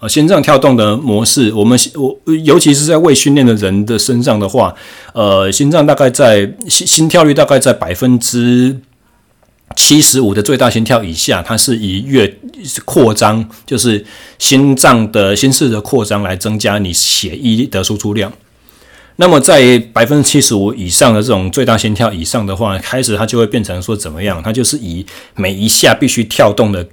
啊，心脏跳动的模式，我们我尤其是在未训练的人的身上的话，呃，心脏大概在心心跳率大概在百分之七十五的最大心跳以下，它是以越扩张，就是心脏的心室的扩张来增加你血液的输出量。那么在百分之七十五以上的这种最大心跳以上的话，开始它就会变成说怎么样？它就是以每一下必须跳动的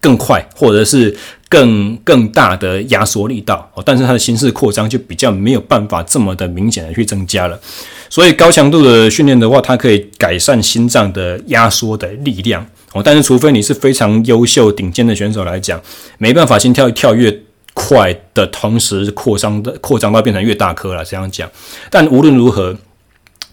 更快，或者是更更大的压缩力道哦，但是它的心室扩张就比较没有办法这么的明显的去增加了。所以高强度的训练的话，它可以改善心脏的压缩的力量哦。但是除非你是非常优秀顶尖的选手来讲，没办法心跳跳越快的同时扩张的扩张到变成越大颗了这样讲。但无论如何，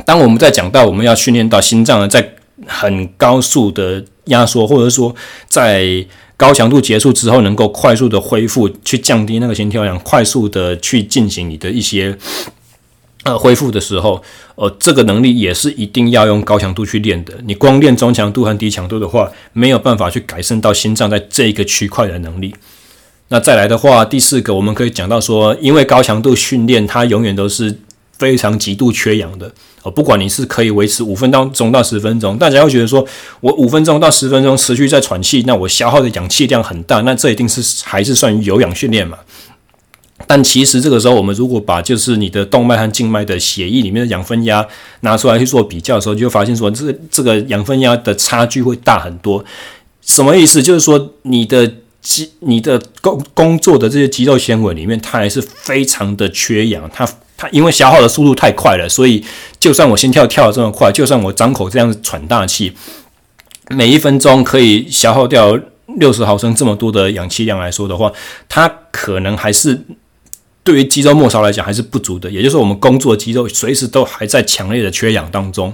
当我们在讲到我们要训练到心脏，在很高速的压缩，或者说在高强度结束之后，能够快速的恢复，去降低那个心跳量，快速的去进行你的一些呃恢复的时候，呃，这个能力也是一定要用高强度去练的。你光练中强度和低强度的话，没有办法去改善到心脏在这一个区块的能力。那再来的话，第四个我们可以讲到说，因为高强度训练，它永远都是非常极度缺氧的。不管你是可以维持五分钟到十分钟，大家会觉得说，我五分钟到十分钟持续在喘气，那我消耗的氧气量很大，那这一定是还是算有氧训练嘛？但其实这个时候，我们如果把就是你的动脉和静脉的血液里面的氧分压拿出来去做比较的时候，就会发现说，这这个氧分压的差距会大很多。什么意思？就是说你的肌、你的工工作的这些肌肉纤维里面，它还是非常的缺氧，它。它因为消耗的速度太快了，所以就算我心跳跳得这么快，就算我张口这样喘大气，每一分钟可以消耗掉六十毫升这么多的氧气量来说的话，它可能还是对于肌肉末梢来讲还是不足的。也就是我们工作肌肉随时都还在强烈的缺氧当中。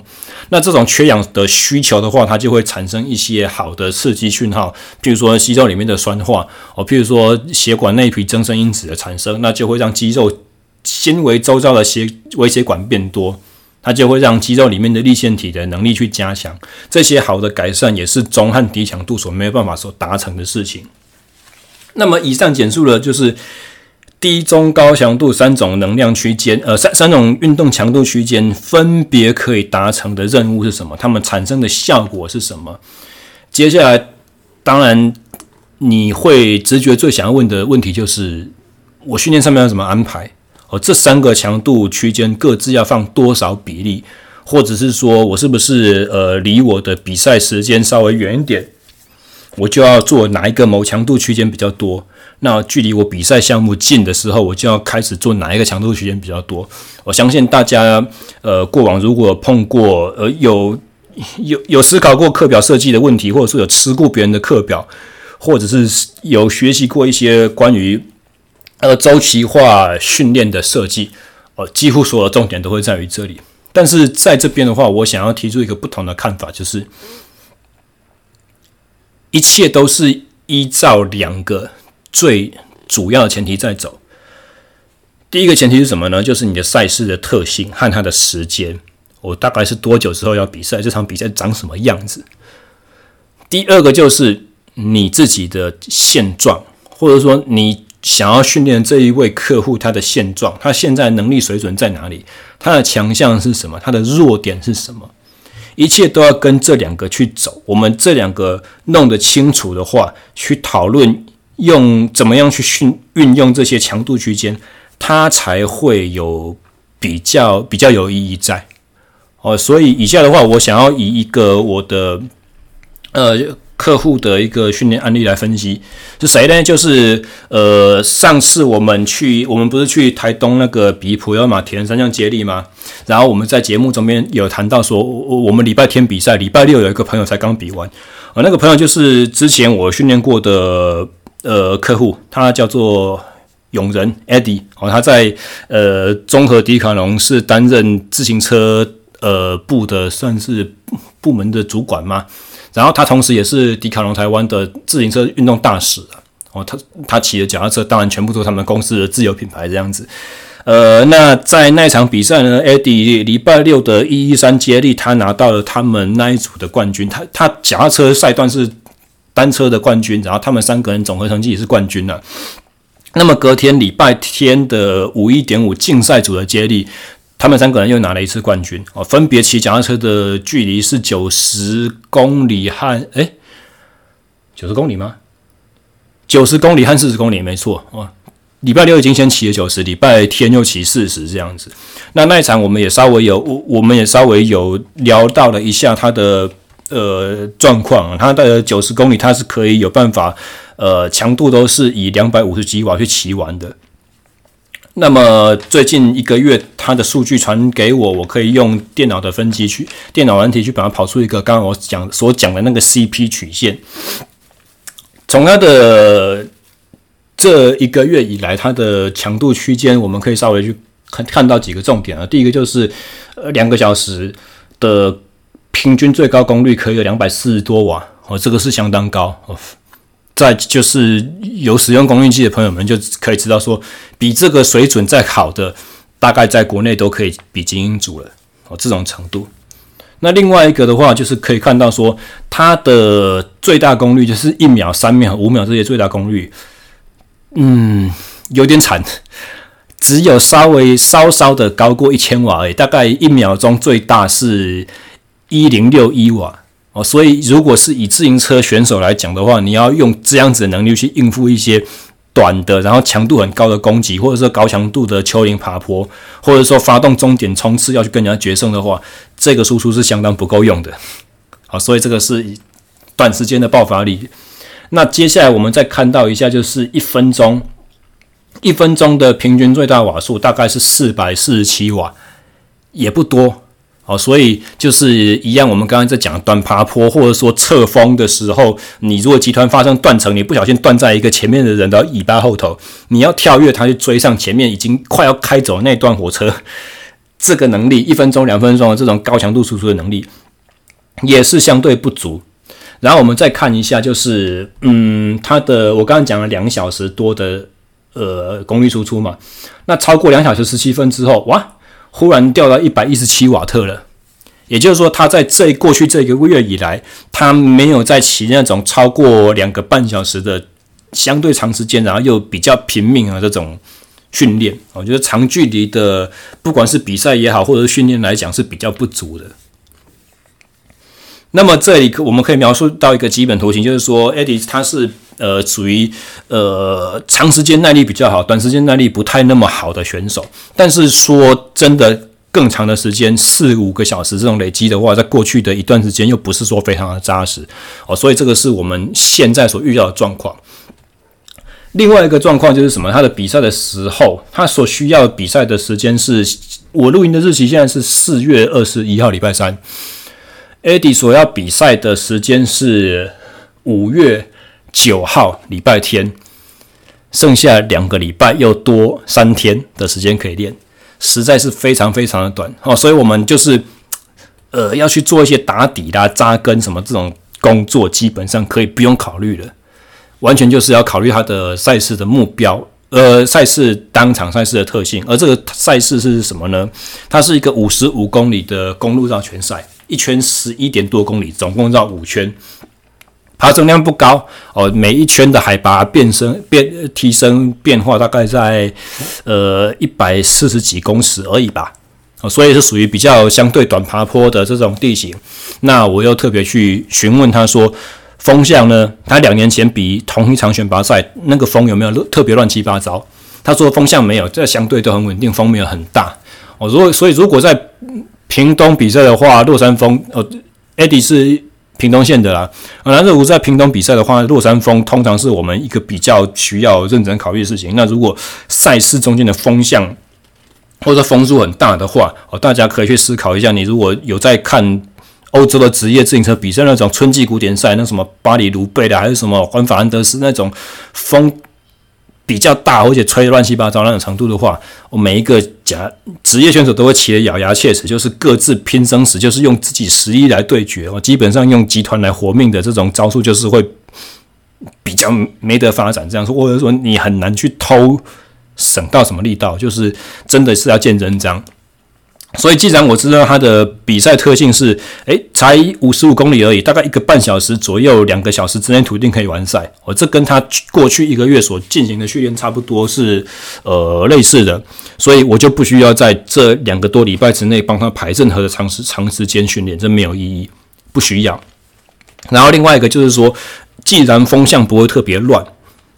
那这种缺氧的需求的话，它就会产生一些好的刺激讯号，譬如说肌肉里面的酸化哦，譬如说血管内皮增生因子的产生，那就会让肌肉。纤维周遭的血微血管变多，它就会让肌肉里面的粒线体的能力去加强。这些好的改善也是中和低强度所没有办法所达成的事情。那么以上简述了就是低、中、高强度三种能量区间，呃，三三种运动强度区间分别可以达成的任务是什么？它们产生的效果是什么？接下来，当然你会直觉最想要问的问题就是：我训练上面要怎么安排？哦，这三个强度区间各自要放多少比例，或者是说我是不是呃离我的比赛时间稍微远一点，我就要做哪一个某强度区间比较多？那距离我比赛项目近的时候，我就要开始做哪一个强度区间比较多？我相信大家呃过往如果碰过呃有有有思考过课表设计的问题，或者说有吃过别人的课表，或者是有学习过一些关于。呃，周期化训练的设计，呃，几乎所有的重点都会在于这里。但是在这边的话，我想要提出一个不同的看法，就是一切都是依照两个最主要的前提在走。第一个前提是什么呢？就是你的赛事的特性和它的时间，我大概是多久之后要比赛？这场比赛长什么样子？第二个就是你自己的现状，或者说你。想要训练这一位客户，他的现状，他现在能力水准在哪里？他的强项是什么？他的弱点是什么？一切都要跟这两个去走。我们这两个弄得清楚的话，去讨论用怎么样去训运用这些强度区间，它才会有比较比较有意义在。哦，所以以下的话，我想要以一个我的呃。客户的一个训练案例来分析是谁呢？就是呃，上次我们去，我们不是去台东那个比普悠玛铁人三项接力吗？然后我们在节目中间有谈到说，我我们礼拜天比赛，礼拜六有一个朋友才刚比完，呃，那个朋友就是之前我训练过的呃客户，他叫做永仁 Eddie 哦，他在呃综合迪卡侬是担任自行车呃部的算是部门的主管吗？然后他同时也是迪卡侬台湾的自行车运动大使，哦，他他骑的脚踏车当然全部都是他们公司的自有品牌这样子，呃，那在那场比赛呢，Eddie 礼拜六的一一三接力，他拿到了他们那一组的冠军。他他脚踏车赛段是单车的冠军，然后他们三个人总和成绩也是冠军了。那么隔天礼拜天的五一点五竞赛组的接力，他们三个人又拿了一次冠军哦，分别骑脚踏车的距离是九十公里和诶九十公里吗？九十公里和四十公里，没错哦。礼拜六已经先骑了九十，礼拜天又骑四十这样子。那那一场我们也稍微有，我我们也稍微有聊到了一下他的呃状况。他的九十公里他是可以有办法，呃，强度都是以两百五十几瓦去骑完的。那么最近一个月它的数据传给我，我可以用电脑的分析去电脑软体去把它跑出一个刚刚我讲所讲的那个 CP 曲线，从它的。这一个月以来，它的强度区间，我们可以稍微去看看到几个重点啊。第一个就是，呃，两个小时的平均最高功率可以有两百四十多瓦哦，这个是相当高哦。再就是有使用功率计的朋友们就可以知道说，比这个水准再好的，大概在国内都可以比精英组了哦，这种程度。那另外一个的话，就是可以看到说，它的最大功率就是一秒、三秒、五秒这些最大功率。嗯，有点惨，只有稍微稍稍的高过一千瓦而已，大概一秒钟最大是一零六一瓦哦。所以，如果是以自行车选手来讲的话，你要用这样子的能力去应付一些短的，然后强度很高的攻击，或者说高强度的丘陵爬坡，或者说发动终点冲刺要去跟人家决胜的话，这个输出是相当不够用的。好，所以这个是短时间的爆发力。那接下来我们再看到一下，就是一分钟，一分钟的平均最大瓦数大概是四百四十七瓦，也不多哦。所以就是一样，我们刚刚在讲短爬坡或者说侧风的时候，你如果集团发生断层，你不小心断在一个前面的人的尾巴后头，你要跳跃它去追上前面已经快要开走那段火车，这个能力一分钟、两分钟的这种高强度输出的能力，也是相对不足。然后我们再看一下，就是嗯，它的我刚刚讲了两小时多的呃功率输出嘛，那超过两小时十七分之后，哇，忽然掉到一百一十七瓦特了。也就是说，他在这过去这一个月以来，他没有在骑那种超过两个半小时的相对长时间，然后又比较拼命的这种训练。我觉得长距离的，不管是比赛也好，或者是训练来讲，是比较不足的。那么这里我们可以描述到一个基本图形，就是说，Eddie 他是呃属于呃长时间耐力比较好，短时间耐力不太那么好的选手。但是说真的，更长的时间四五个小时这种累积的话，在过去的一段时间又不是说非常的扎实哦，所以这个是我们现在所遇到的状况。另外一个状况就是什么？他的比赛的时候，他所需要比赛的时间是，我录音的日期现在是四月二十一号，礼拜三。Adi 所要比赛的时间是五月九号礼拜天，剩下两个礼拜又多三天的时间可以练，实在是非常非常的短哦。所以我们就是呃要去做一些打底啦、扎根什么这种工作，基本上可以不用考虑了，完全就是要考虑他的赛事的目标，呃，赛事当场赛事的特性。而这个赛事是什么呢？它是一个五十五公里的公路绕圈赛。一圈十一点多公里，总共绕五圈，爬升量不高哦。每一圈的海拔变升变提升变化大概在呃一百四十几公尺而已吧。哦，所以是属于比较相对短爬坡的这种地形。那我又特别去询问他说，风向呢？他两年前比同一场选拔赛那个风有没有特别乱七八糟？他说风向没有，这相对都很稳定，风没有很大。哦，如果所以如果在屏东比赛的话，落山风哦，Eddie 是屏东县的啦。啊那如果在屏东比赛的话，落山风通常是我们一个比较需要认真考虑的事情。那如果赛事中间的风向或者风速很大的话，哦，大家可以去思考一下。你如果有在看欧洲的职业自行车比赛，那种春季古典赛，那什么巴黎卢贝的，还是什么环法兰德斯那种风。比较大，而且吹乱七八糟那种程度的话，我每一个啊职业选手都会骑得咬牙切齿，就是各自拼生死，就是用自己实力来对决。我基本上用集团来活命的这种招数，就是会比较没得发展。这样说，或者说你很难去偷省到什么力道，就是真的是要见真章。所以，既然我知道它的比赛特性是，诶，才五十五公里而已，大概一个半小时左右，两个小时之内土定可以完赛。哦，这跟他过去一个月所进行的训练差不多是，呃，类似的。所以我就不需要在这两个多礼拜之内帮他排任何的长时长时间训练，这没有意义，不需要。然后另外一个就是说，既然风向不会特别乱。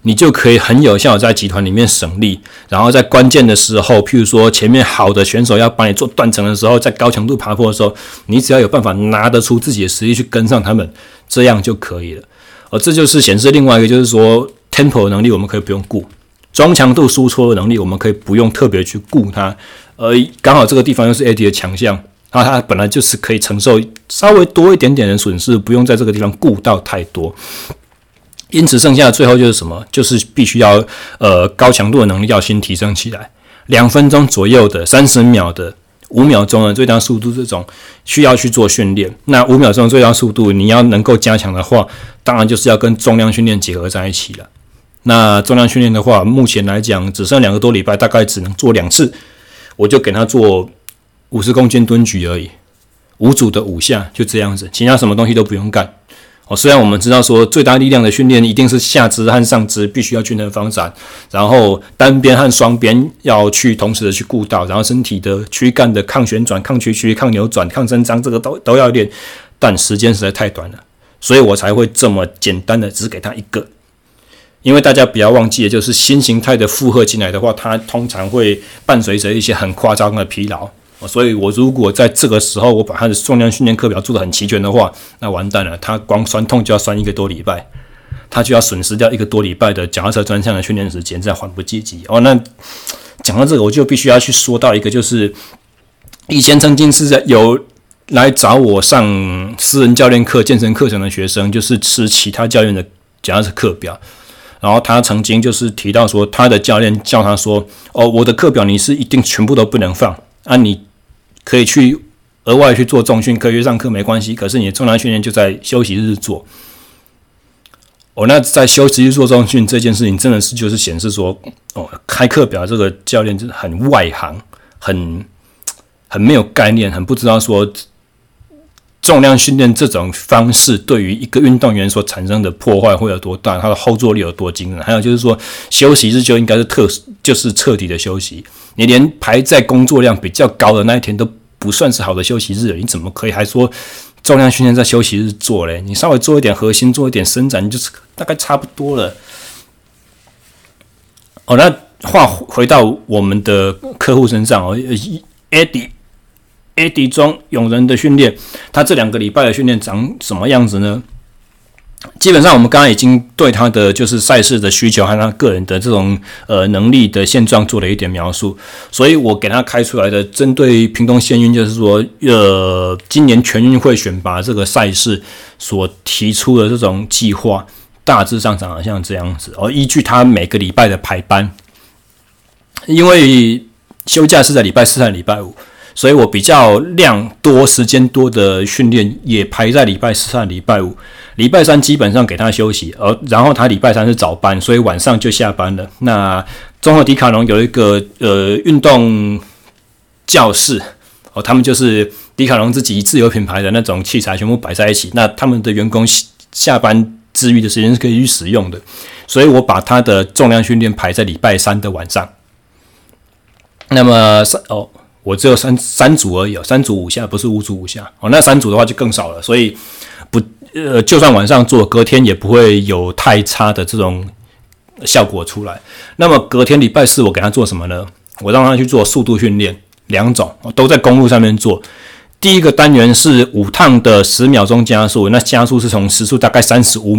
你就可以很有效在集团里面省力，然后在关键的时候，譬如说前面好的选手要帮你做断层的时候，在高强度爬坡的时候，你只要有办法拿得出自己的实力去跟上他们，这样就可以了。而这就是显示另外一个，就是说 tempo 的能力我们可以不用顾，中强度输出的能力我们可以不用特别去顾它。而刚好这个地方又是 AD 的强项，那它本来就是可以承受稍微多一点点的损失，不用在这个地方顾到太多。因此，剩下的最后就是什么？就是必须要呃高强度的能力要先提升起来。两分钟左右的、三十秒的、五秒钟的最大速度这种需要去做训练。那五秒钟最大速度你要能够加强的话，当然就是要跟重量训练结合在一起了。那重量训练的话，目前来讲只剩两个多礼拜，大概只能做两次，我就给他做五十公斤蹲举而已，五组的五下就这样子，其他什么东西都不用干。哦，虽然我们知道说最大力量的训练一定是下肢和上肢必须要均衡发展，然后单边和双边要去同时的去顾到，然后身体的躯干的抗旋转、抗屈曲、抗扭转、抗伸张，这个都都要练，但时间实在太短了，所以我才会这么简单的只给他一个。因为大家不要忘记，就是新形态的负荷进来的话，它通常会伴随着一些很夸张的疲劳。所以，我如果在这个时候我把他的重量训练课表做得很齐全的话，那完蛋了，他光酸痛就要酸一个多礼拜，他就要损失掉一个多礼拜的脚踏车专项的训练时间，这样缓不积极哦。那讲到这个，我就必须要去说到一个，就是以前曾经是在有来找我上私人教练课、健身课程的学生，就是吃其他教练的脚踏车课表，然后他曾经就是提到说，他的教练叫他说：“哦，我的课表你是一定全部都不能放。”啊，你可以去额外去做重训，可以上课没关系。可是你的重量训练就在休息日做。哦，那在休息日做重训这件事情，真的是就是显示说，哦，开课表这个教练就是很外行，很很没有概念，很不知道说重量训练这种方式对于一个运动员所产生的破坏会有多大，他的后坐力有多惊人。还有就是说，休息日就应该是特，就是彻底的休息。你连排在工作量比较高的那一天都不算是好的休息日，你怎么可以还说重量训练在休息日做嘞？你稍微做一点核心，做一点伸展，就是大概差不多了。哦，那话回到我们的客户身上哦，Eddie，Eddie 中永仁的训练，他这两个礼拜的训练长什么样子呢？基本上，我们刚刚已经对他的就是赛事的需求和他个人的这种呃能力的现状做了一点描述，所以我给他开出来的针对屏东县运，就是说呃今年全运会选拔这个赛事所提出的这种计划，大致上长得像这样子。而依据他每个礼拜的排班，因为休假是在礼拜四和礼拜五。所以我比较量多、时间多的训练也排在礼拜四和礼拜五，礼拜三基本上给他休息，而然后他礼拜三是早班，所以晚上就下班了。那综合迪卡侬有一个呃运动教室哦，他们就是迪卡侬自己自有品牌的那种器材，全部摆在一起。那他们的员工下班自愈的时间是可以去使用的，所以我把他的重量训练排在礼拜三的晚上。那么三哦。我只有三三组而已哦，三组五下，不是五组五下哦。那三组的话就更少了，所以呃，就算晚上做，隔天也不会有太差的这种效果出来。那么隔天礼拜四我给他做什么呢？我让他去做速度训练，两种都在公路上面做。第一个单元是五趟的十秒钟加速，那加速是从时速大概三十五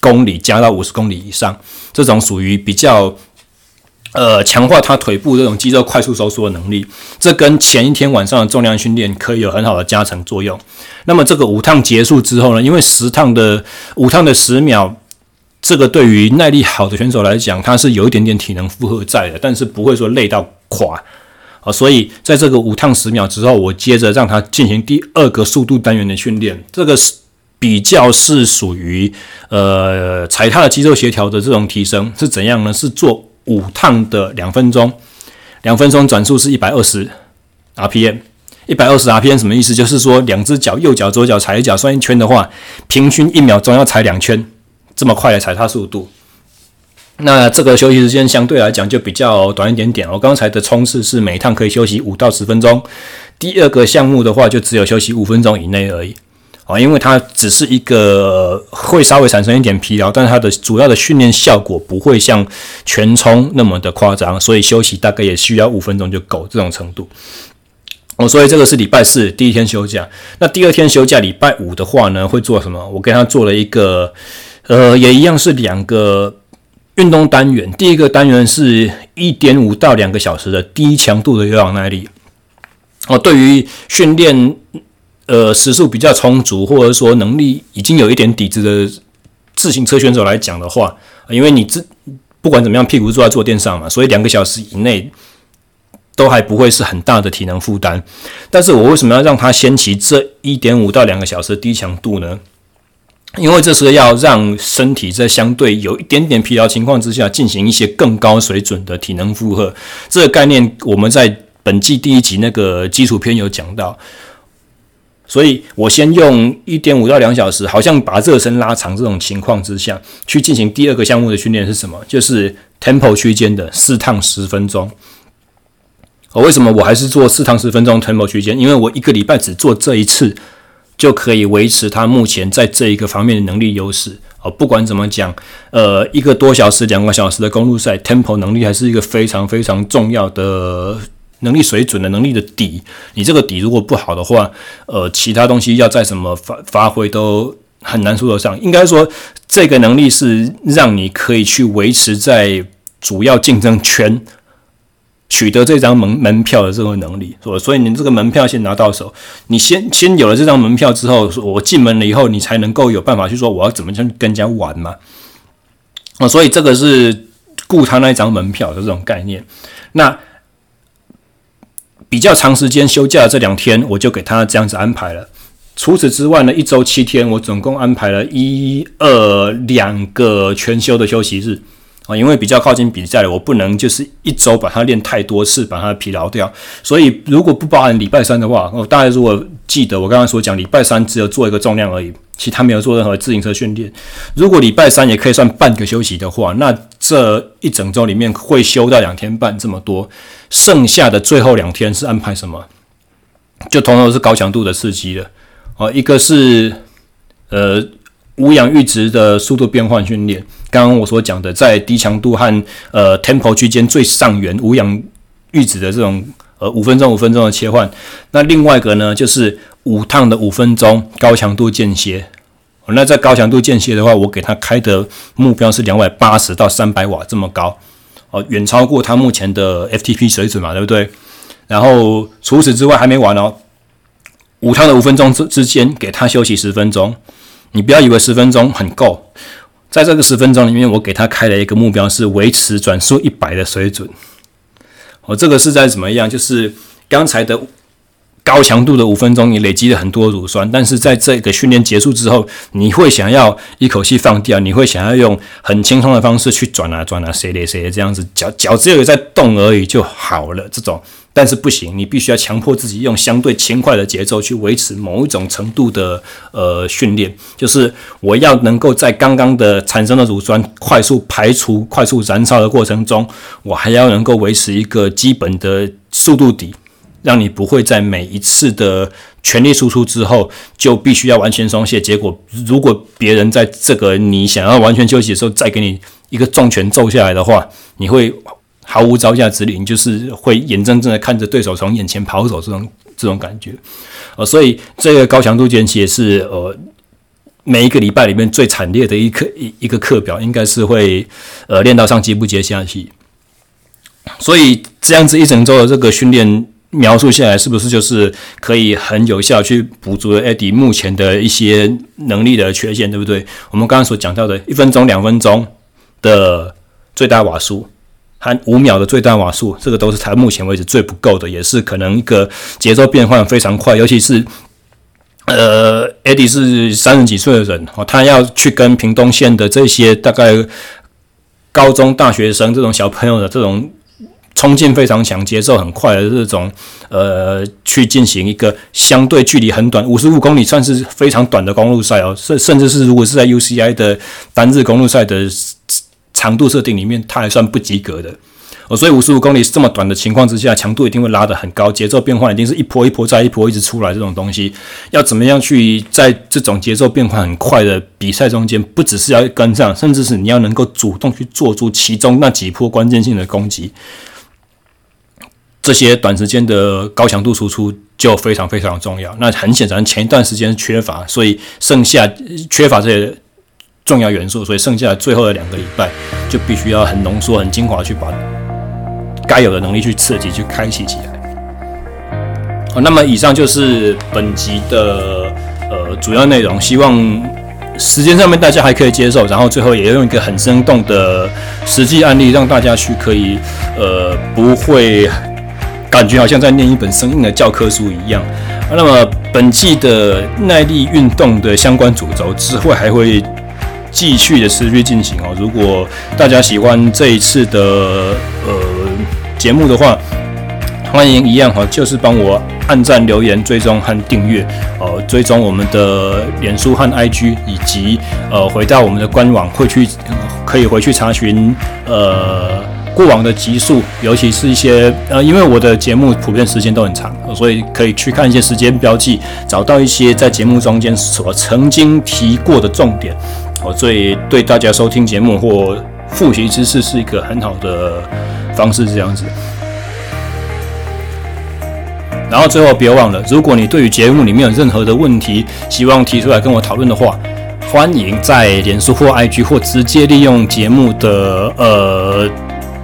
公里加到五十公里以上，这种属于比较。呃，强化他腿部这种肌肉快速收缩的能力，这跟前一天晚上的重量训练可以有很好的加成作用。那么这个五趟结束之后呢，因为十趟的五趟的十秒，这个对于耐力好的选手来讲，他是有一点点体能负荷在的，但是不会说累到垮啊。所以在这个五趟十秒之后，我接着让他进行第二个速度单元的训练，这个是比较是属于呃踩踏的肌肉协调的这种提升是怎样呢？是做。五趟的两分钟，两分钟转速是一百二十 RPM，一百二十 RPM 什么意思？就是说两只脚，右脚左脚踩一脚算一圈的话，平均一秒钟要踩两圈，这么快的踩踏速度。那这个休息时间相对来讲就比较短一点点。我刚才的冲刺是每一趟可以休息五到十分钟，第二个项目的话就只有休息五分钟以内而已。啊，因为它只是一个会稍微产生一点疲劳，但是它的主要的训练效果不会像全冲那么的夸张，所以休息大概也需要五分钟就够这种程度。哦，所以这个是礼拜四第一天休假。那第二天休假，礼拜五的话呢，会做什么？我给他做了一个，呃，也一样是两个运动单元。第一个单元是一点五到两个小时的低强度的有氧耐力。哦，对于训练。呃，时数比较充足，或者说能力已经有一点底子的自行车选手来讲的话，因为你自不管怎么样，屁股坐在坐垫上嘛，所以两个小时以内都还不会是很大的体能负担。但是我为什么要让他先骑这一点五到两个小时低强度呢？因为这是要让身体在相对有一点点疲劳情况之下，进行一些更高水准的体能负荷。这个概念我们在本季第一集那个基础篇有讲到。所以我先用一点五到两小时，好像把热身拉长这种情况之下去进行第二个项目的训练是什么？就是 tempo 区间的四趟十分钟。哦，为什么我还是做四趟十分钟 tempo 区间？因为我一个礼拜只做这一次，就可以维持他目前在这一个方面的能力优势。哦，不管怎么讲，呃，一个多小时、两个小时的公路赛，tempo 能力还是一个非常非常重要的。能力水准的能力的底，你这个底如果不好的话，呃，其他东西要再怎么发发挥都很难说得上。应该说，这个能力是让你可以去维持在主要竞争圈，取得这张门门票的这个能力。所所以，你这个门票先拿到手，你先先有了这张门票之后，我进门了以后，你才能够有办法去说我要怎么样跟人家玩嘛。啊，所以这个是顾他那一张门票的这种概念。那。比较长时间休假这两天，我就给他这样子安排了。除此之外呢，一周七天，我总共安排了一二两个全休的休息日啊。因为比较靠近比赛，我不能就是一周把它练太多次，把它疲劳掉。所以如果不包含礼拜三的话，我大概如果记得我刚刚所讲，礼拜三只有做一个重量而已，其他没有做任何自行车训练。如果礼拜三也可以算半个休息的话，那这一整周里面会休到两天半这么多。剩下的最后两天是安排什么？就同样是高强度的刺激了。哦，一个是呃无氧阈值的速度变换训练，刚刚我所讲的在低强度和呃 tempo 区间最上缘无氧阈值的这种呃五分钟五分钟的切换。那另外一个呢，就是五趟的五分钟高强度间歇。那在高强度间歇的话，我给他开的目标是两百八十到三百瓦这么高。哦，远超过他目前的 FTP 水准嘛，对不对？然后除此之外还没完哦，五趟的五分钟之之间给他休息十分钟。你不要以为十分钟很够，在这个十分钟里面，我给他开了一个目标是维持转速一百的水准。哦，这个是在怎么样？就是刚才的。高强度的五分钟，你累积了很多乳酸，但是在这个训练结束之后，你会想要一口气放掉，你会想要用很轻松的方式去转啊转啊，谁嘞谁这样子，脚脚只有在动而已就好了。这种，但是不行，你必须要强迫自己用相对轻快的节奏去维持某一种程度的呃训练，就是我要能够在刚刚的产生的乳酸快速排除、快速燃烧的过程中，我还要能够维持一个基本的速度底。让你不会在每一次的全力输出之后就必须要完全松懈。结果，如果别人在这个你想要完全休息的时候再给你一个重拳揍下来的话，你会毫无招架之力，你就是会眼睁睁的看着对手从眼前跑走这种这种感觉。呃，所以这个高强度间歇是呃每一个礼拜里面最惨烈的一课一一个课表，应该是会呃练到上气不接下气。所以这样子一整周的这个训练。描述下来是不是就是可以很有效去补足了 Eddie 目前的一些能力的缺陷，对不对？我们刚刚所讲到的一分钟、两分钟的最大瓦数和五秒的最大瓦数，这个都是他目前为止最不够的，也是可能一个节奏变换非常快，尤其是呃，Eddie 是三十几岁的人哦，他要去跟屏东县的这些大概高中大学生这种小朋友的这种冲劲非常强、节奏很快的这种呃，去进行一个相对距离很短，五十五公里算是非常短的公路赛哦，甚甚至是如果是在 UCI 的单日公路赛的长度设定里面，它还算不及格的。哦，所以五十五公里这么短的情况之下，强度一定会拉得很高，节奏变化一定是一波一波再一波一直出来。这种东西要怎么样去在这种节奏变化很快的比赛中间，不只是要跟上，甚至是你要能够主动去做出其中那几波关键性的攻击，这些短时间的高强度输出就非常非常重要。那很显然前一段时间缺乏，所以剩下缺乏这些重要元素，所以剩下的最后的两个礼拜就必须要很浓缩、很精华去把。该有的能力去刺激、去开启起来。好，那么以上就是本集的呃主要内容。希望时间上面大家还可以接受，然后最后也要用一个很生动的实际案例，让大家去可以呃不会感觉好像在念一本生硬的教科书一样。那么本季的耐力运动的相关主轴之后还会继续的持续进行哦。如果大家喜欢这一次的呃。节目的话，欢迎一样哈，就是帮我按赞、留言、追踪和订阅，呃，追踪我们的脸书和 IG，以及呃，回到我们的官网，会去可以回去查询呃过往的集数，尤其是一些呃，因为我的节目普遍时间都很长，所以可以去看一些时间标记，找到一些在节目中间所曾经提过的重点，哦，所以对大家收听节目或复习知识是一个很好的。方式这样子，然后最后别忘了，如果你对于节目里面有任何的问题，希望提出来跟我讨论的话，欢迎在脸书或 IG 或直接利用节目的呃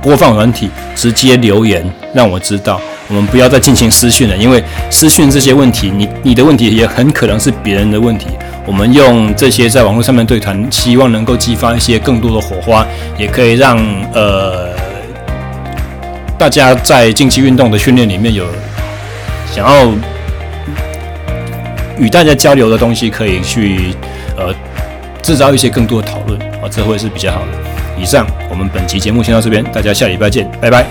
播放软体直接留言，让我知道。我们不要再进行私讯了，因为私讯这些问题，你你的问题也很可能是别人的问题。我们用这些在网络上面对谈，希望能够激发一些更多的火花，也可以让呃。大家在竞技运动的训练里面有想要与大家交流的东西，可以去呃制造一些更多的讨论啊，这会是比较好的。以上，我们本期节目先到这边，大家下礼拜见，拜拜。